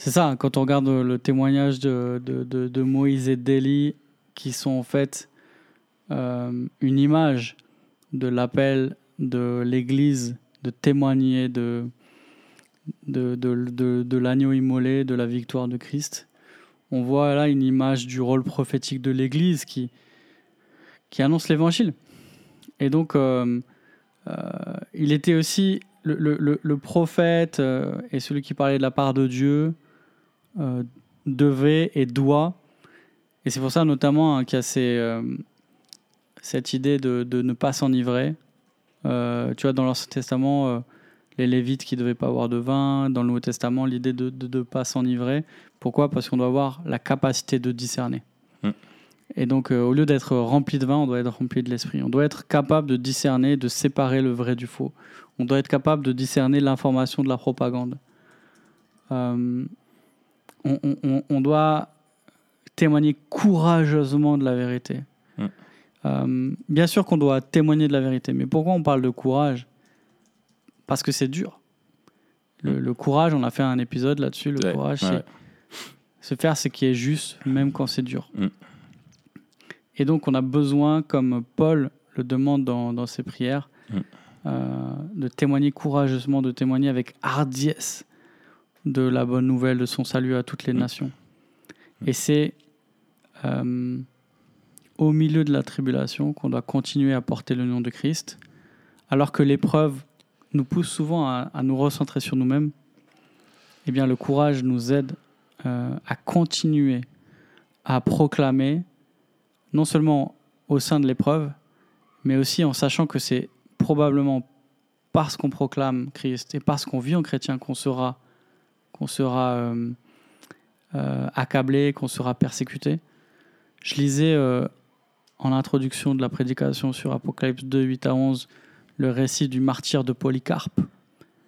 C'est ça, quand on regarde le témoignage de, de, de- Moïse et d'Élie, qui sont en fait euh, une image de l'appel de l'Église de témoigner de, de, de, l'agneau immolé, de la victoire de Christ. On voit là une image du rôle prophétique de l'Église qui, qui annonce l'Évangile. Et donc, euh, euh, il était aussi le, le- le- prophète euh, et celui qui parlait de la part de Dieu euh, devait et doit. Et c'est pour ça notamment hein, qu'il y a ces, euh, cette idée de, de ne pas s'enivrer. Euh, tu vois, dans l'Ancien Testament, les Lévites qui ne devaient pas avoir de vin. Dans le Nouveau Testament, l'idée de ne pas s'enivrer. Pourquoi? Parce qu'on doit avoir la capacité de discerner. Mm. Et donc, au lieu d'être rempli de vin, on doit être rempli de l'esprit. On doit être capable de discerner, de séparer le vrai du faux. On doit être capable de discerner l'information de la propagande. Euh, on, on- on- on doit témoigner courageusement de la vérité. Mm. Euh, bien sûr qu'on doit témoigner de la vérité, mais pourquoi on parle de courage? Parce que c'est dur. Le, le courage, on a fait un épisode là-dessus. Le Ouais, courage, ouais. c'est se faire ce qui est juste, même quand c'est dur. Mm. Et donc, on a besoin, comme Paul le demande dans, dans ses prières, Mm. euh, de témoigner courageusement, de témoigner avec hardiesse de la bonne nouvelle de son salut à toutes les Mm. nations. Et c'est euh, au milieu de la tribulation qu'on doit continuer à porter le nom de Christ, alors que l'épreuve nous pousse souvent à, à nous recentrer sur nous-mêmes. Eh bien, le courage nous aide euh, à continuer à proclamer, non seulement au sein de l'épreuve, mais aussi en sachant que c'est probablement parce qu'on proclame Christ et parce qu'on vit en chrétien qu'on sera, qu'on sera euh, euh, accablé, qu'on sera persécuté. Je lisais euh, en introduction de la prédication sur Apocalypse 2, 8 à 11, le récit du martyr de Polycarpe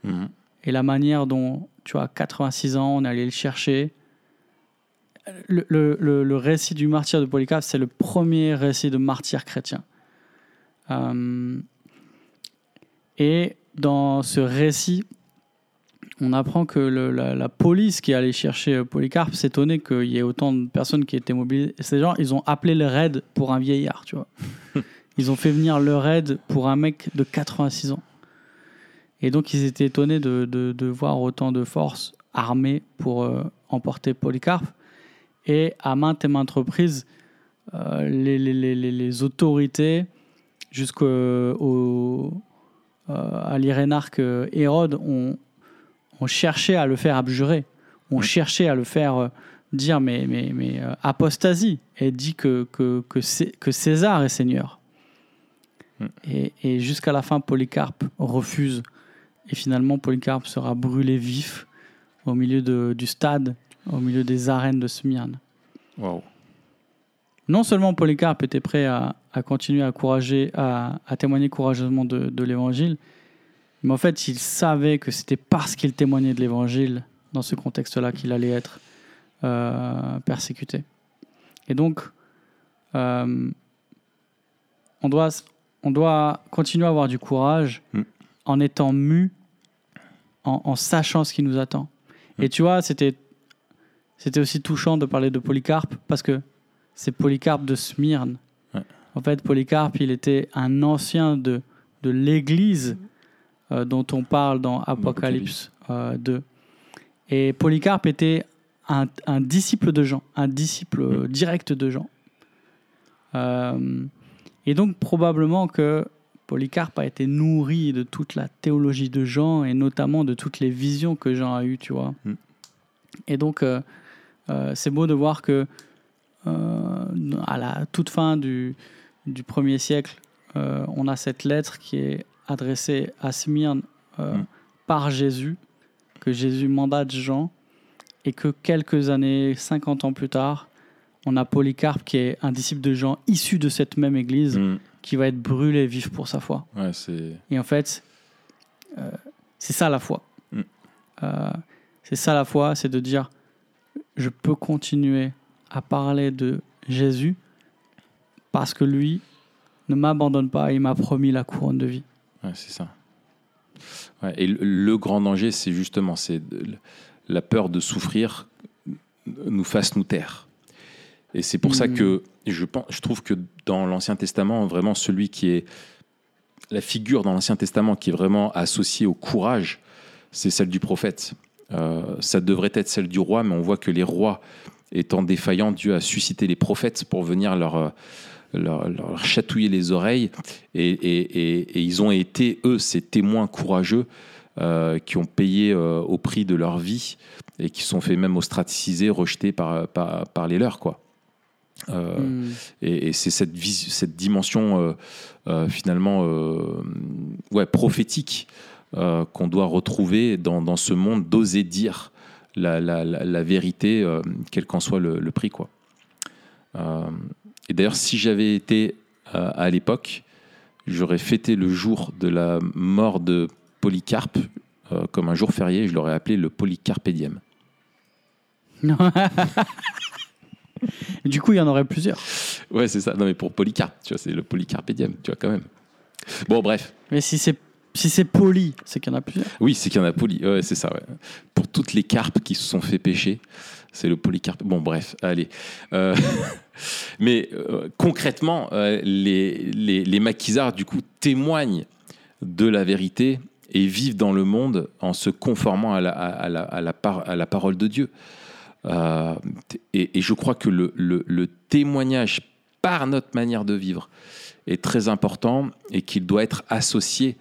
Mhm. et la manière dont, tu vois, à 86 ans, on allait le chercher. Le, le- le- le récit du martyr de Polycarpe, c'est le premier récit de martyr chrétien. Euh, et dans ce récit, on apprend que le- la, la police qui est allée chercher euh, Polycarpe s'étonnait qu'il y ait autant de personnes qui étaient mobilisées. Ces gens, ils ont appelé le raid pour un vieillard, tu vois. Ils ont fait venir le raid pour un mec de 86 ans. Et donc, ils étaient étonnés de, de- de voir autant de forces armées pour euh, emporter Polycarpe. Et à maintes et maintes reprises, euh, les, les- les- les- les autorités, jusqu'au au- euh, à l'irénarque Hérode, ont, ont cherché à le faire abjurer, ont Mm. cherché à le faire euh, dire mais, mais, mais euh, apostasie, et dit que, que, que, Cé- que César est Seigneur. Mm. Et, et jusqu'à la fin, Polycarpe refuse. Et finalement, Polycarpe sera brûlé vif au milieu de- du stade, au milieu des arènes de Smyrne. Non seulement Polycarpe était prêt à, à continuer à, encourager, à, à témoigner courageusement de, de l'évangile, mais en fait, il savait que c'était parce qu'il témoignait de l'évangile dans ce contexte-là qu'il allait être euh, persécuté. Et donc, euh, on, doit, on doit continuer à avoir du courage Mm. en étant mu, en, en sachant ce qui nous attend. Mm. Et tu vois, c'était c'était aussi touchant de parler de Polycarpe parce que c'est Polycarpe de Smyrne. Ouais. En fait, Polycarpe, il était un ancien de, de l'église euh, dont on parle dans Apocalypse euh, 2. Et Polycarpe était un, un disciple de Jean, un disciple euh, direct de Jean. Euh, et donc, probablement que Polycarpe a été nourri de toute la théologie de Jean et notamment de toutes les visions que Jean a eues, tu vois. Mm. Et donc, euh, euh, c'est beau de voir que euh, à la toute fin du, du premier siècle, euh, on a cette lettre qui est adressée à Smyrne euh, Mm. par Jésus, que Jésus mandate Jean, et que quelques années, 50 ans plus tard, on a Polycarpe qui est un disciple de Jean issu de cette même église, Mhm. qui va être brûlé vif pour sa foi. Ouais. Et en fait, euh, c'est ça la foi. Mm. Euh, c'est ça la foi, c'est de dire, je peux continuer à parler de Jésus parce que lui ne m'abandonne pas et il m'a promis la couronne de vie. Ouais, c'est ça. Ouais, et le, le grand danger, c'est justement c'est la peur de souffrir nous fasse nous taire. Et c'est pour ça Mhm. que je, pense, je trouve que dans l'Ancien Testament, vraiment celui qui est la figure dans l'Ancien Testament qui est vraiment associée au courage, c'est celle du prophète. Euh, ça devrait être celle du roi, mais on voit que les rois étant défaillants, Dieu a suscité les prophètes pour venir leur, euh, leur, leur chatouiller les oreilles. Et, et- et- et ils ont été, eux, ces témoins courageux euh, qui ont payé euh, au prix de leur vie et qui sont fait même ostraciser, rejetés par, par, par les leurs. Quoi. Euh, Mm. et, et c'est cette, cette dimension euh, euh, finalement ouais, prophétique qu'on doit retrouver dans, dans ce monde, d'oser dire la, la- la- la vérité, quel qu'en soit le, le prix. Quoi. Et d'ailleurs, si j'avais été euh, à l'époque, j'aurais fêté le jour de la mort de Polycarpe euh, comme un jour férié, je l'aurais appelé le Polycarpédième. du coup, il y en aurait plusieurs. Ouais, c'est ça. Non, mais pour Polycarpe, tu vois, c'est le Polycarpédième, tu vois, quand même. Bon, bref. Mais si c'est si c'est poli, c'est qu'il y en a plusieurs. Oui, c'est qu'il y en a poly. Ouais, c'est ça, ouais. Pour toutes les carpes qui se sont fait pêcher, C'est le polycarpe. Bon, bref, allez. Euh, mais euh, concrètement, euh, les, maquisards, du coup, témoignent de la vérité et vivent dans le monde en se conformant à la, parole de Dieu. Et, je crois que le témoignage par notre manière de vivre est très important et qu'il doit être associé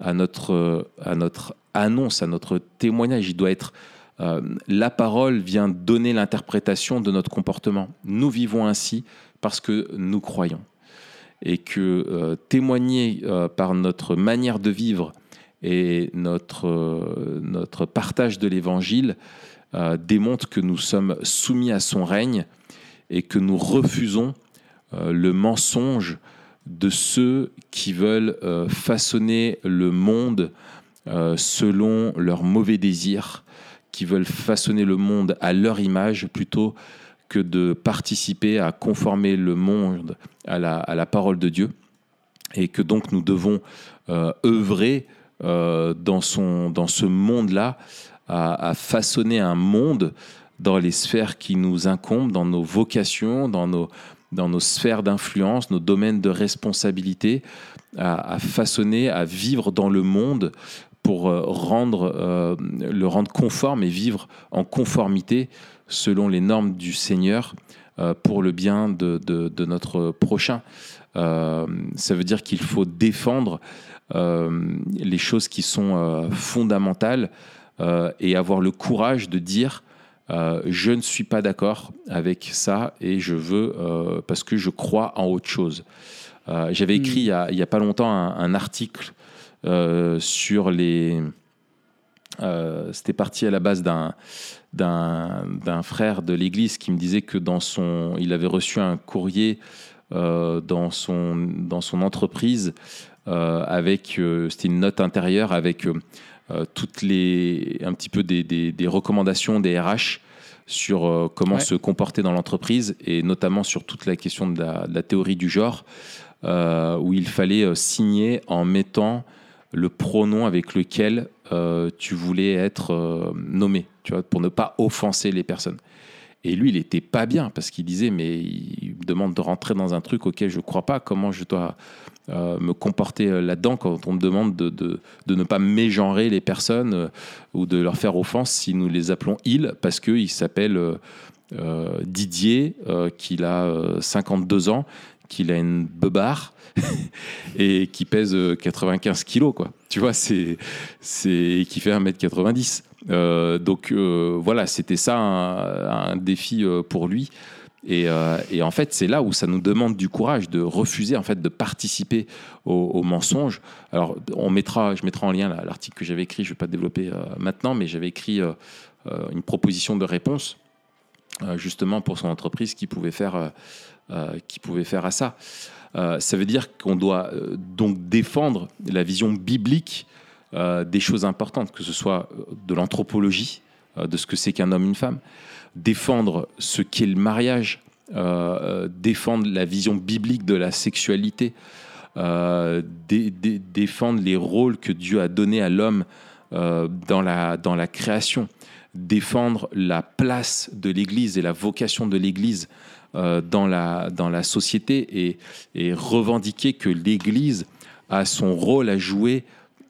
à notre, à notre annonce, à notre témoignage. Il doit être euh, la parole vient donner l'interprétation de notre comportement. Nous vivons ainsi parce que nous croyons. Et que euh, témoigner euh, par notre manière de vivre et notre, notre partage de l'évangile démontre que nous sommes soumis à son règne et que nous refusons le mensonge de ceux qui veulent façonner le monde selon leurs mauvais désirs, qui veulent façonner le monde à leur image plutôt que de participer à conformer le monde à la, parole de Dieu. Et que donc nous devons euh, œuvrer euh, dans, son, dans ce monde-là à, façonner un monde dans les sphères qui nous incombent, dans nos vocations, dans nos, dans nos sphères d'influence, nos domaines de responsabilité, à façonner, à vivre dans le monde pour euh, rendre, euh, le rendre conforme et vivre en conformité selon les normes du Seigneur euh, pour le bien de, de- de notre prochain. Euh, ça veut dire qu'il faut défendre euh, les choses qui sont euh, fondamentales et avoir le courage de dire je ne suis pas d'accord avec ça et je veux parce que je crois en autre chose. J'avais écrit il n'y a, pas longtemps un, un article sur les. euh, C'était parti à la base d'un d'un frère de l'Église qui me disait que dans son, il avait reçu un courrier euh, dans son dans son entreprise euh, avec euh, c'était une note intérieure avec euh, euh, toutes les un petit peu des, des, des recommandations des RH sur euh, comment Ouais. se comporter dans l'entreprise et notamment sur toute la question de la, de la théorie du genre euh, où il fallait euh, signer en mettant le pronom avec lequel euh, tu voulais être euh, nommé, tu vois, pour ne pas offenser les personnes. Et lui, il était pas bien parce qu'il disait, mais il me demande de rentrer dans un truc auquel je crois pas. Comment je dois euh, me comporter là-dedans quand on me demande de, de, de ne pas mégenrer les personnes ou de leur faire offense si nous les appelons il parce qu'il s'appelle euh, euh, Didier, qu'il a euh, 52 ans, qu'il a une beubare et qui pèse euh, 95 kilos, quoi. Tu vois, c'est, c'est, qui fait 1m90. Euh, donc euh, voilà, c'était ça un, défi euh, pour lui. Et, euh, et en fait, c'est là où ça nous demande du courage de refuser en fait de participer au, au mensonge. Alors, on mettra, je mettrai en lien l'article que j'avais écrit. Je vais pas développer euh, maintenant, mais j'avais écrit euh, euh, une proposition de réponse euh, justement pour son entreprise qui pouvait faire, euh, euh, qui pouvait faire à ça. Euh, ça veut dire qu'on doit euh, donc défendre la vision biblique euh, des choses importantes, que ce soit euh, de l'anthropologie, euh, de ce que c'est qu'un homme, une femme, défendre ce qu'est le mariage, euh, euh, défendre la vision biblique de la sexualité, euh, dé- dé- défendre les rôles que Dieu a donnés à l'homme euh, dans, la, dans la création, défendre la place de l'Église et la vocation de l'Église euh, dans, la, dans la société et, et revendiquer que l'Église a son rôle à jouer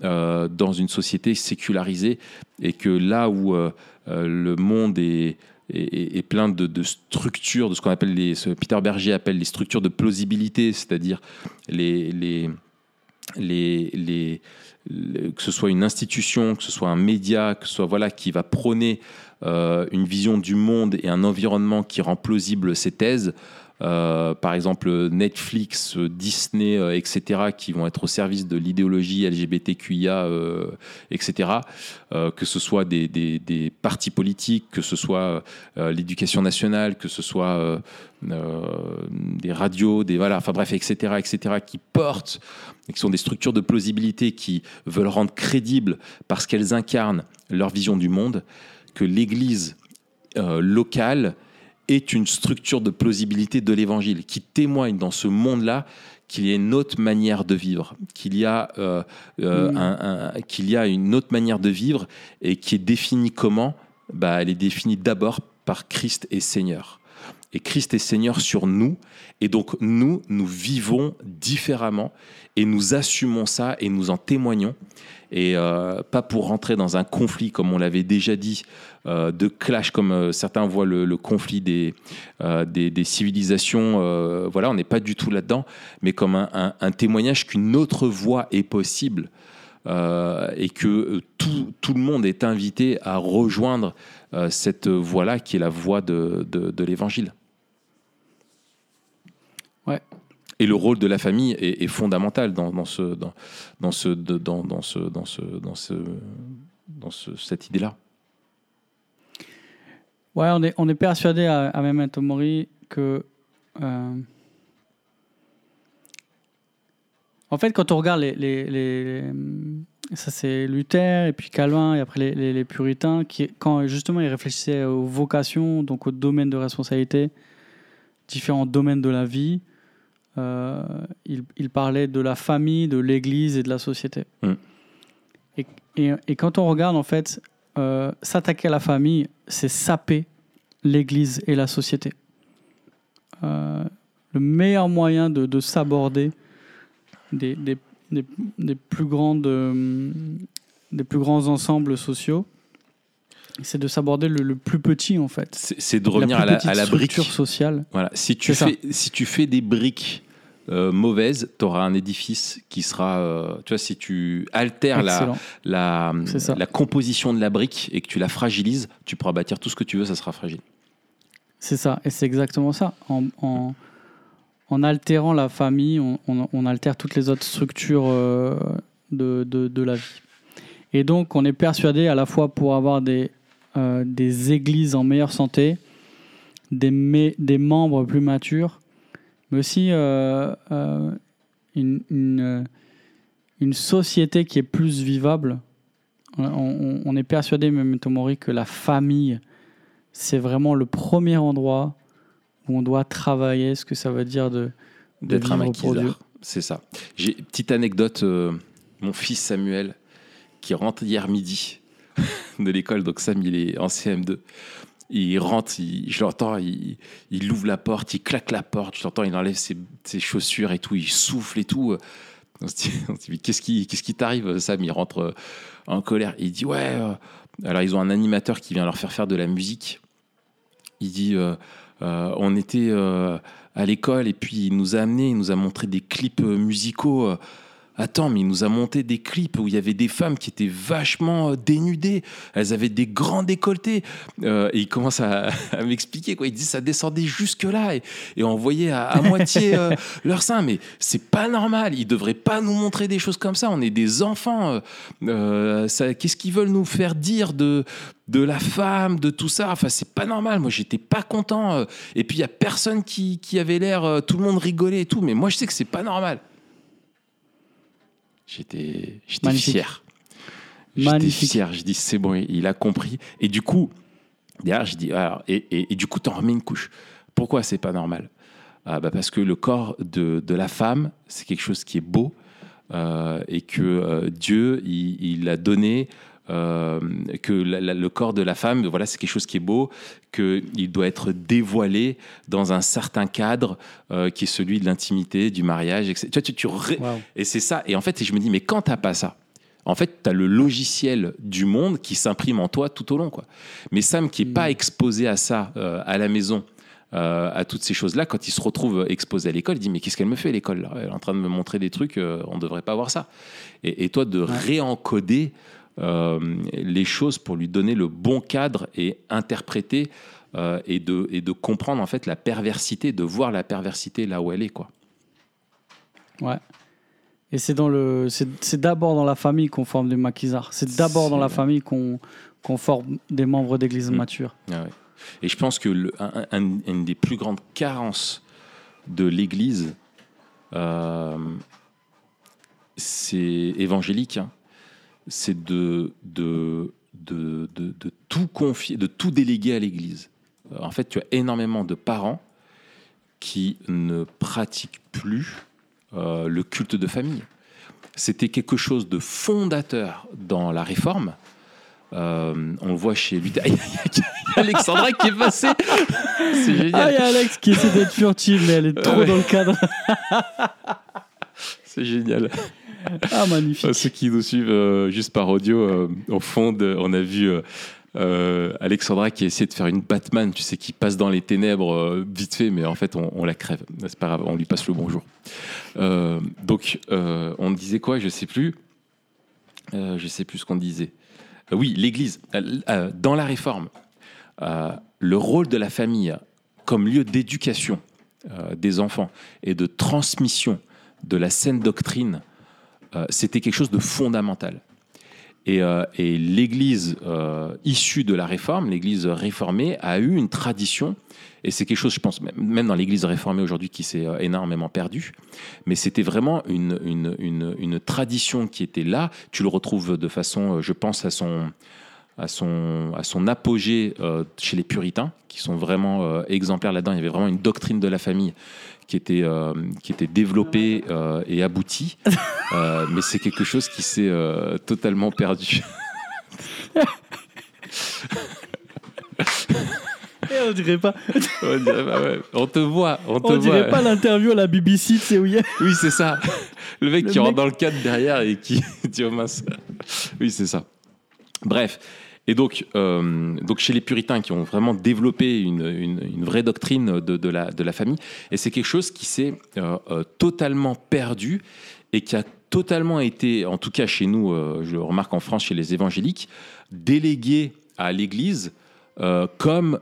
euh, dans une société sécularisée et que là où euh, euh, le monde est, est plein de, structures, de ce qu'on appelle les, Peter Berger appelle les structures de plausibilité, c'est-à-dire les, les, les, que ce soit une institution, que ce soit un média, que ce soit voilà qui va prôner euh, une vision du monde et un environnement qui rend plausible ses thèses. Euh, par exemple Netflix, euh, Disney, euh, etc., qui vont être au service de l'idéologie LGBTQIA, euh, etc., euh, que ce soit des, partis politiques, que ce soit euh, l'éducation nationale, que ce soit euh, euh, des radios, des voilà, enfin bref, etc., etc., qui portent, qui sont des structures de plausibilité qui veulent rendre crédibles parce qu'elles incarnent leur vision du monde, que l'Église euh, locale est une structure de plausibilité de l'évangile qui témoigne dans ce monde-là qu'il y a une autre manière de vivre, qu'il y a euh, euh, Mm. un- un- qu'il y a une autre manière de vivre et qui est définie comment? Bah, Elle est définie d'abord par Christ est Seigneur. Et Christ est Seigneur sur nous. Et donc nous, nous vivons différemment et nous assumons ça et nous en témoignons. Et euh, pas pour rentrer dans un conflit, comme on l'avait déjà dit, euh, de clash, comme euh, certains voient le, conflit des, des, civilisations. voilà, on n'est pas du tout là-dedans, mais comme un, témoignage qu'une autre voie est possible. et que tout, tout le monde est invité à rejoindre cette voie-là qui est la voie de, de l'évangile. Ouais. Et le rôle de la famille est, est fondamental dans, dans, ce, dans, dans, ce, dans, dans, ce, dans, ce, dans, ce, dans ce- cette idée-là. Ouais, on est, on est persuadé à, à Mori que. euh, en fait, quand on regarde les. les- les- ça, c'est Luther et puis Calvin et après les, les- les puritains, qui, quand justement ils réfléchissaient aux vocations, donc aux domaines de responsabilité, différents domaines de la vie, euh, ils parlaient de la famille, de l'église et de la société. Mm. Et, et- et quand on regarde, en fait, euh, s'attaquer à la famille, c'est saper l'Église et la société. Euh, le meilleur moyen de, de s'aborder des, des, des- des plus grandes, des plus grands ensembles sociaux, c'est de s'aborder le, le plus petit en fait. C'est de revenir à la, à la brique. structure sociale. Voilà. Si, tu ça. fais, si tu fais des briques euh, mauvaises, tu auras un édifice qui sera. euh, tu vois, si tu altères la, la, composition de la brique et que tu la fragilises, tu pourras bâtir tout ce que tu veux, ça sera fragile. C'est ça, et c'est exactement ça. En, en, en altérant la famille, on, on- on altère toutes les autres structures euh, de, de- de la vie. Et donc, on est persuadé à la fois pour avoir des, des églises en meilleure santé, des, des membres plus matures, mais aussi euh, euh, une, une, euh, une société qui est plus vivable. On, on- on est persuadé, même Tomori, que la famille, c'est vraiment le premier endroit où on doit travailler ce que ça veut dire de, de D'être un maquisard. C'est ça. J'ai petite anecdote. euh, mon fils Samuel, qui rentre hier midi de l'école, donc Sam, il est en CM2. Il rentre, il- je l'entends, il, ouvre la porte, il claque la porte, je l'entends, il enlève ses, chaussures et tout, il souffle et tout. On se dit, qu'est-ce qui, t'arrive, Sam? Il rentre euh, en colère. Il dit, ouais. euh, alors, ils ont un animateur qui vient leur faire faire de la musique. Il dit, euh, on était à l'école et puis il nous a amené, il nous a montré des clips musicaux. Attends, mais il nous a monté des clips où il y avait des femmes qui étaient vachement euh, dénudées. Elles avaient des grands décolletés. Euh, et il commence à, à m'expliquer. Quoi. Il dit ça descendait jusque-là et, et on voyait à, à moitié euh, leur sein. Mais c'est pas normal. Ils devraient pas nous montrer des choses comme ça. On est des enfants. euh, Qu'est-ce qu'ils veulent nous faire dire de, de la femme, de tout ça? Enfin, c'est pas normal. Moi, j'étais pas content. Et puis, il y a personne qui, qui avait l'air. Tout le monde rigolait et tout. Mais moi, je sais que c'est pas normal. J'étais fier. J'étais fier. Je dis, c'est bon, il a compris. Et du coup, derrière, je dis, alors, et, et, et du coup, t'en remets une couche. Pourquoi c'est pas normal? Ah, bah, Parce que le corps de, de la femme, c'est quelque chose qui est beau euh, et que euh, Dieu, il, il a donné. Euh, que la- la- le corps de la femme, voilà, c'est quelque chose qui est beau, qu'il doit être dévoilé dans un certain cadre euh, qui est celui de l'intimité, du mariage, etc. Tu tu- tu ré- et c'est ça. Et en fait, je me dis, mais quand t'as pas ça, en fait, tu as le logiciel du monde qui s'imprime en toi tout au long. Quoi. Mais Sam, qui n'est pas exposé à ça euh, à la maison, euh, à toutes ces choses-là, quand il se retrouve exposé à l'école, il dit, mais qu'est-ce qu'elle me fait l'école là? Elle est en train de me montrer des trucs, euh, on ne devrait pas voir ça. Et, et toi, de réencoder les choses pour lui donner le bon cadre et interpréter euh, et, de, et de comprendre en fait la perversité, de voir la perversité là où elle est. Quoi. Ouais. Et c'est dans le, c'est, d'abord dans la famille qu'on forme des maquisards. C'est d'abord dans la famille qu'on, forme des membres d'église Mm. matures. Ah ouais. Et je pense que le- un- un- une des plus grandes carences de l'Église, euh, c'est évangélique, hein, c'est de, de, de, de, tout confier, de tout déléguer à l'Église. En fait, tu as énormément de parents qui ne pratiquent plus euh, le culte de famille. C'était quelque chose de fondateur dans la réforme. Euh, on le voit chez lui. Il y, a Alexandra qui est passée. C'est génial. Ah, il y a Alex qui essaie d'être furtive, mais elle est trop Ouais. dans le cadre. C'est génial. Ah, magnifique. Ceux qui nous suivent euh, juste par audio, euh, au fond, on a vu euh, Alexandra qui a essayé de faire une Batman, tu sais, qui passe dans les ténèbres vite fait, mais en fait, on, la crève. C'est pas grave, on lui passe le bonjour. Donc, on disait quoi Je sais plus. Je sais plus ce qu'on disait. Oui, l'Église. Dans la réforme, le rôle de la famille comme lieu d'éducation des enfants et de transmission de la saine doctrine c'était quelque chose de fondamental. Et, euh, l'Église euh, issue de la réforme, l'Église réformée, a eu une tradition, et c'est quelque chose, je pense, même- dans l'Église réformée aujourd'hui, qui s'est euh, énormément perdu, mais c'était vraiment une, tradition qui était là. Tu le retrouves de façon, euh, je pense, à son, apogée euh, chez les puritains, qui sont vraiment euh, exemplaires là-dedans. Il y avait vraiment une doctrine de la famille qui était, euh, qui était développée euh, et aboutie, Euh, mais c'est quelque chose qui s'est totalement perdu. Et on dirait pas, on, dirait, bah ouais, on te voit, on te on dirait voit. pas l'interview à la BBC, tu sais où il y a. Oui, c'est ça. Le mec Le qui rentre dans le cadre derrière et qui dit oh mince. Oui, c'est ça. Bref. Et donc, euh, donc chez les puritains qui ont vraiment développé une, une- vraie doctrine de, la, de la famille, et c'est quelque chose qui s'est euh, euh, totalement perdu et qui a totalement été, en tout cas chez nous, je le remarque en France chez les évangéliques, délégué à l'Église comme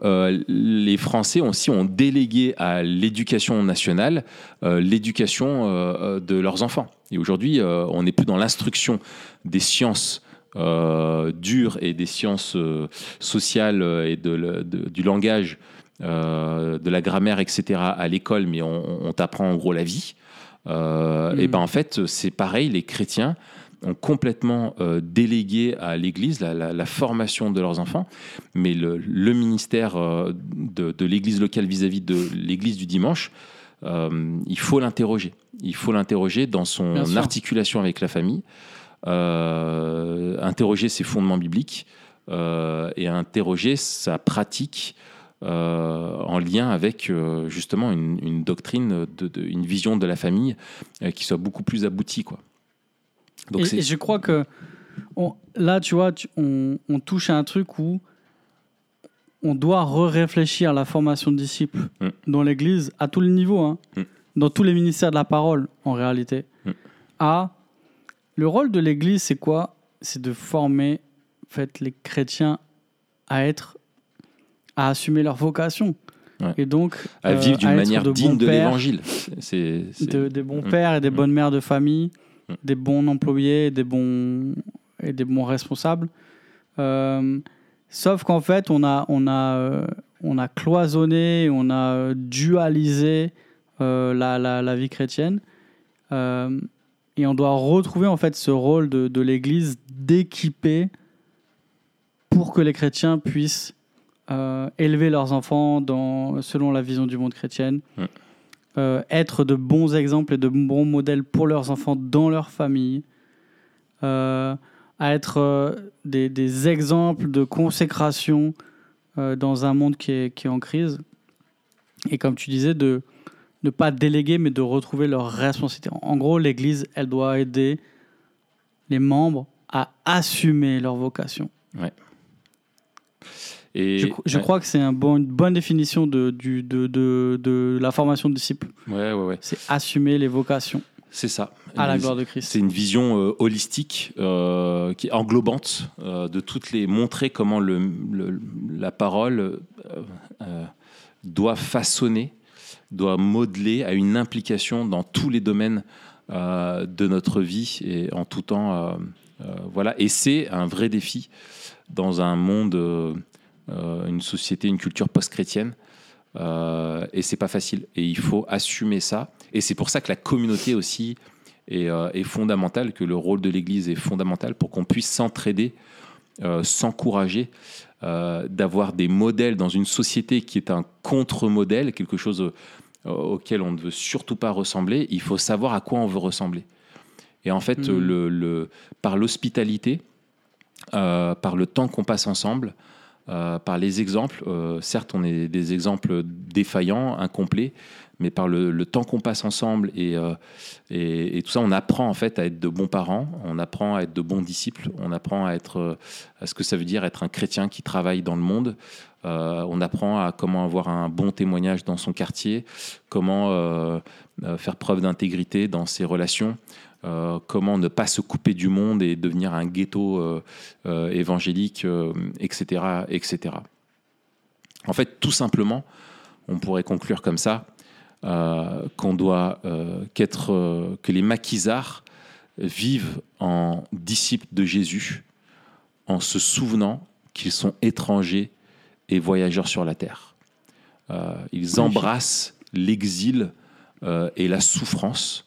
les Français aussi ont délégué à l'éducation nationale l'éducation de leurs enfants. Et aujourd'hui, on n'est plus dans l'instruction des sciences dures et des sciences euh, sociales euh, et de, du langage, euh, de la grammaire, etc. à l'école, mais on, on t'apprend en gros la vie. Euh. Et ben en fait, c'est pareil, les chrétiens ont complètement euh, délégué à l'Église la, la- la formation de leurs enfants, mais le, le ministère euh, de, de l'Église locale vis-à-vis de l'Église du dimanche, euh, il faut l'interroger. Il faut l'interroger dans son articulation avec la famille, euh, interroger ses fondements bibliques euh, et interroger sa pratique euh, en lien avec euh, justement une, une doctrine, de, de- une vision de la famille euh, qui soit beaucoup plus aboutie. Quoi. Donc et, je crois que on- là, tu vois, tu- on, on touche à un truc où on doit re-réfléchir à la formation de disciples Mm. dans l'Église à tous les niveaux, hein, Mm. dans tous les ministères de la parole, en réalité. Mm. À le rôle de l'Église, c'est quoi? C'est de former en fait, les chrétiens à être, à assumer leur vocation. Ouais. Et donc, à euh, vivre d'une être manière de digne de l'évangile. C'est, c'est- de- des bons Mm. pères et des Mm. bonnes mères de famille, Mm. des bons employés, des bons et des bons responsables. Euh, sauf qu'en fait, on a on a euh, on a cloisonné, on a euh, dualisé euh, la, la, la vie chrétienne. Et on doit retrouver en fait ce rôle de, de l'Église d'équiper pour que les chrétiens puissent euh, élever leurs enfants dans, selon la vision du monde chrétienne, euh, être de bons exemples et de bons modèles pour leurs enfants dans leur famille, euh, à être des, des exemples de consécration dans un monde qui est, qui est en crise. Et comme tu disais, de ne pas déléguer, mais de retrouver leur responsabilité. En gros, l'Église, elle doit aider les membres à assumer leur vocation. Et, Je, je ouais, crois que c'est un bon- une bonne définition de, du, de, de, de la formation de disciples. ouais, ouais, ouais. C'est assumer les vocations C'est ça. à la gloire de C'est Christ. une vision euh, holistique, euh, qui est englobante, euh, de toutes les montrer comment le, le- la parole doit façonner, doit modeler, a une implication dans tous les domaines euh, de notre vie et en tout temps. euh, euh, voilà. Et c'est un vrai défi dans un monde, une société, une culture post-chrétienne. Et c'est pas facile. Et il faut assumer ça. Et c'est pour ça que la communauté aussi est fondamentale, que le rôle de l'Église est fondamental pour qu'on puisse s'entraider, euh, s'encourager, euh, d'avoir des modèles dans une société qui est un contre-modèle, quelque chose euh, auquel on ne veut surtout pas ressembler. Il faut savoir à quoi on veut ressembler. Et en fait, le, le- par l'hospitalité, par le temps qu'on passe ensemble, par les exemples. certes, on est des exemples défaillants, incomplets, mais par le, temps qu'on passe ensemble euh, et, tout ça, on apprend en fait à être de bons parents, on apprend à être de bons disciples, on apprend à être euh, ce que ça veut dire être un chrétien qui travaille dans le monde. Euh, on apprend à comment avoir un bon témoignage dans son quartier, comment faire preuve d'intégrité dans ses relations, comment ne pas se couper du monde et devenir un ghetto évangélique, etc., etc. En fait, tout simplement, on pourrait conclure comme ça qu'on doit euh, qu'être, euh, que les maquisards vivent en disciples de Jésus en se souvenant qu'ils sont étrangers et voyageurs sur la terre. ils embrassent l'exil et la souffrance,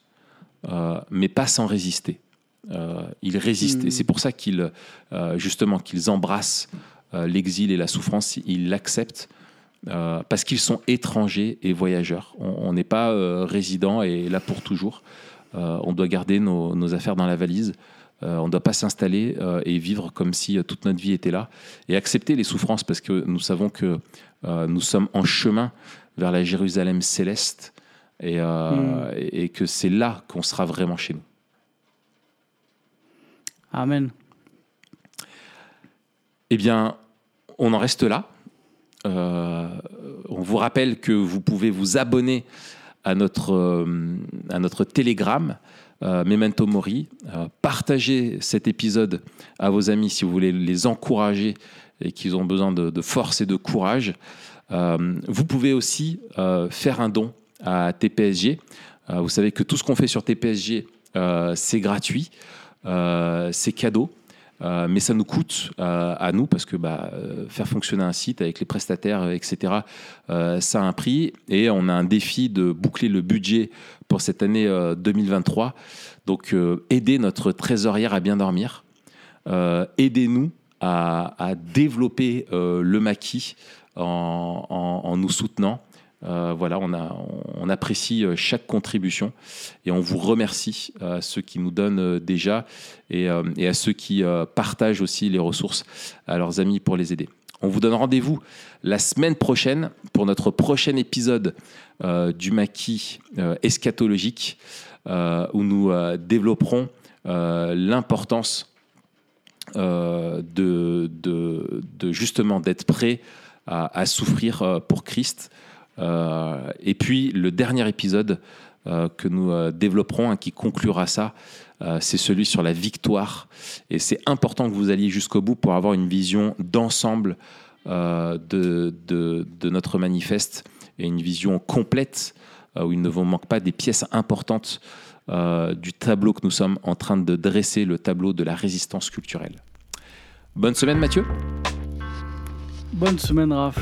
mais pas sans résister. ils résistent, et hmm. c'est pour ça qu'ils, justement, qu'ils embrassent l'exil et la souffrance, ils l'acceptent euh, parce qu'ils sont étrangers et voyageurs. On n'est pas euh, résident et là pour toujours. Euh, on doit garder nos, affaires dans la valise. on ne doit pas s'installer et vivre comme si toute notre vie était là. Et accepter les souffrances parce que nous savons que nous sommes en chemin vers la Jérusalem céleste et, hmm. et que c'est là qu'on sera vraiment chez nous. Amen. Eh bien, on en reste là. Euh, on vous rappelle que vous pouvez vous abonner à notre, euh, à Telegram. Euh, Memento Mori. partagez cet épisode à vos amis si vous voulez les encourager et qu'ils ont besoin de, force et de courage. vous pouvez aussi faire un don à TPSG. vous savez que tout ce qu'on fait sur TPSG, c'est gratuit, c'est cadeau. Euh, mais ça nous coûte euh, à nous parce que bah, euh, faire fonctionner un site avec les prestataires, etc., ça a un prix et on a un défi de boucler le budget pour cette année 2023. Donc, aider notre trésorière à bien dormir, aidez-nous à, développer le maquis en nous soutenant. Euh, voilà, on, apprécie euh, chaque contribution et on vous remercie à euh, ceux qui nous donnent déjà et, à ceux qui partagent aussi les ressources à leurs amis pour les aider. On vous donne rendez-vous la semaine prochaine pour notre prochain épisode du maquis eschatologique où nous développerons l'importance de, justement d'être prêt à, souffrir pour Christ et puis le dernier épisode euh, que nous euh, développerons, hein, qui conclura ça, c'est celui sur la victoire. Et c'est important que vous alliez jusqu'au bout pour avoir une vision d'ensemble de, de, de, notre manifeste et une vision complète où il ne vous manque pas des pièces importantes du tableau que nous sommes en train de dresser, le tableau de la résistance culturelle. Bonne semaine Mathieu. Bonne semaine Raph.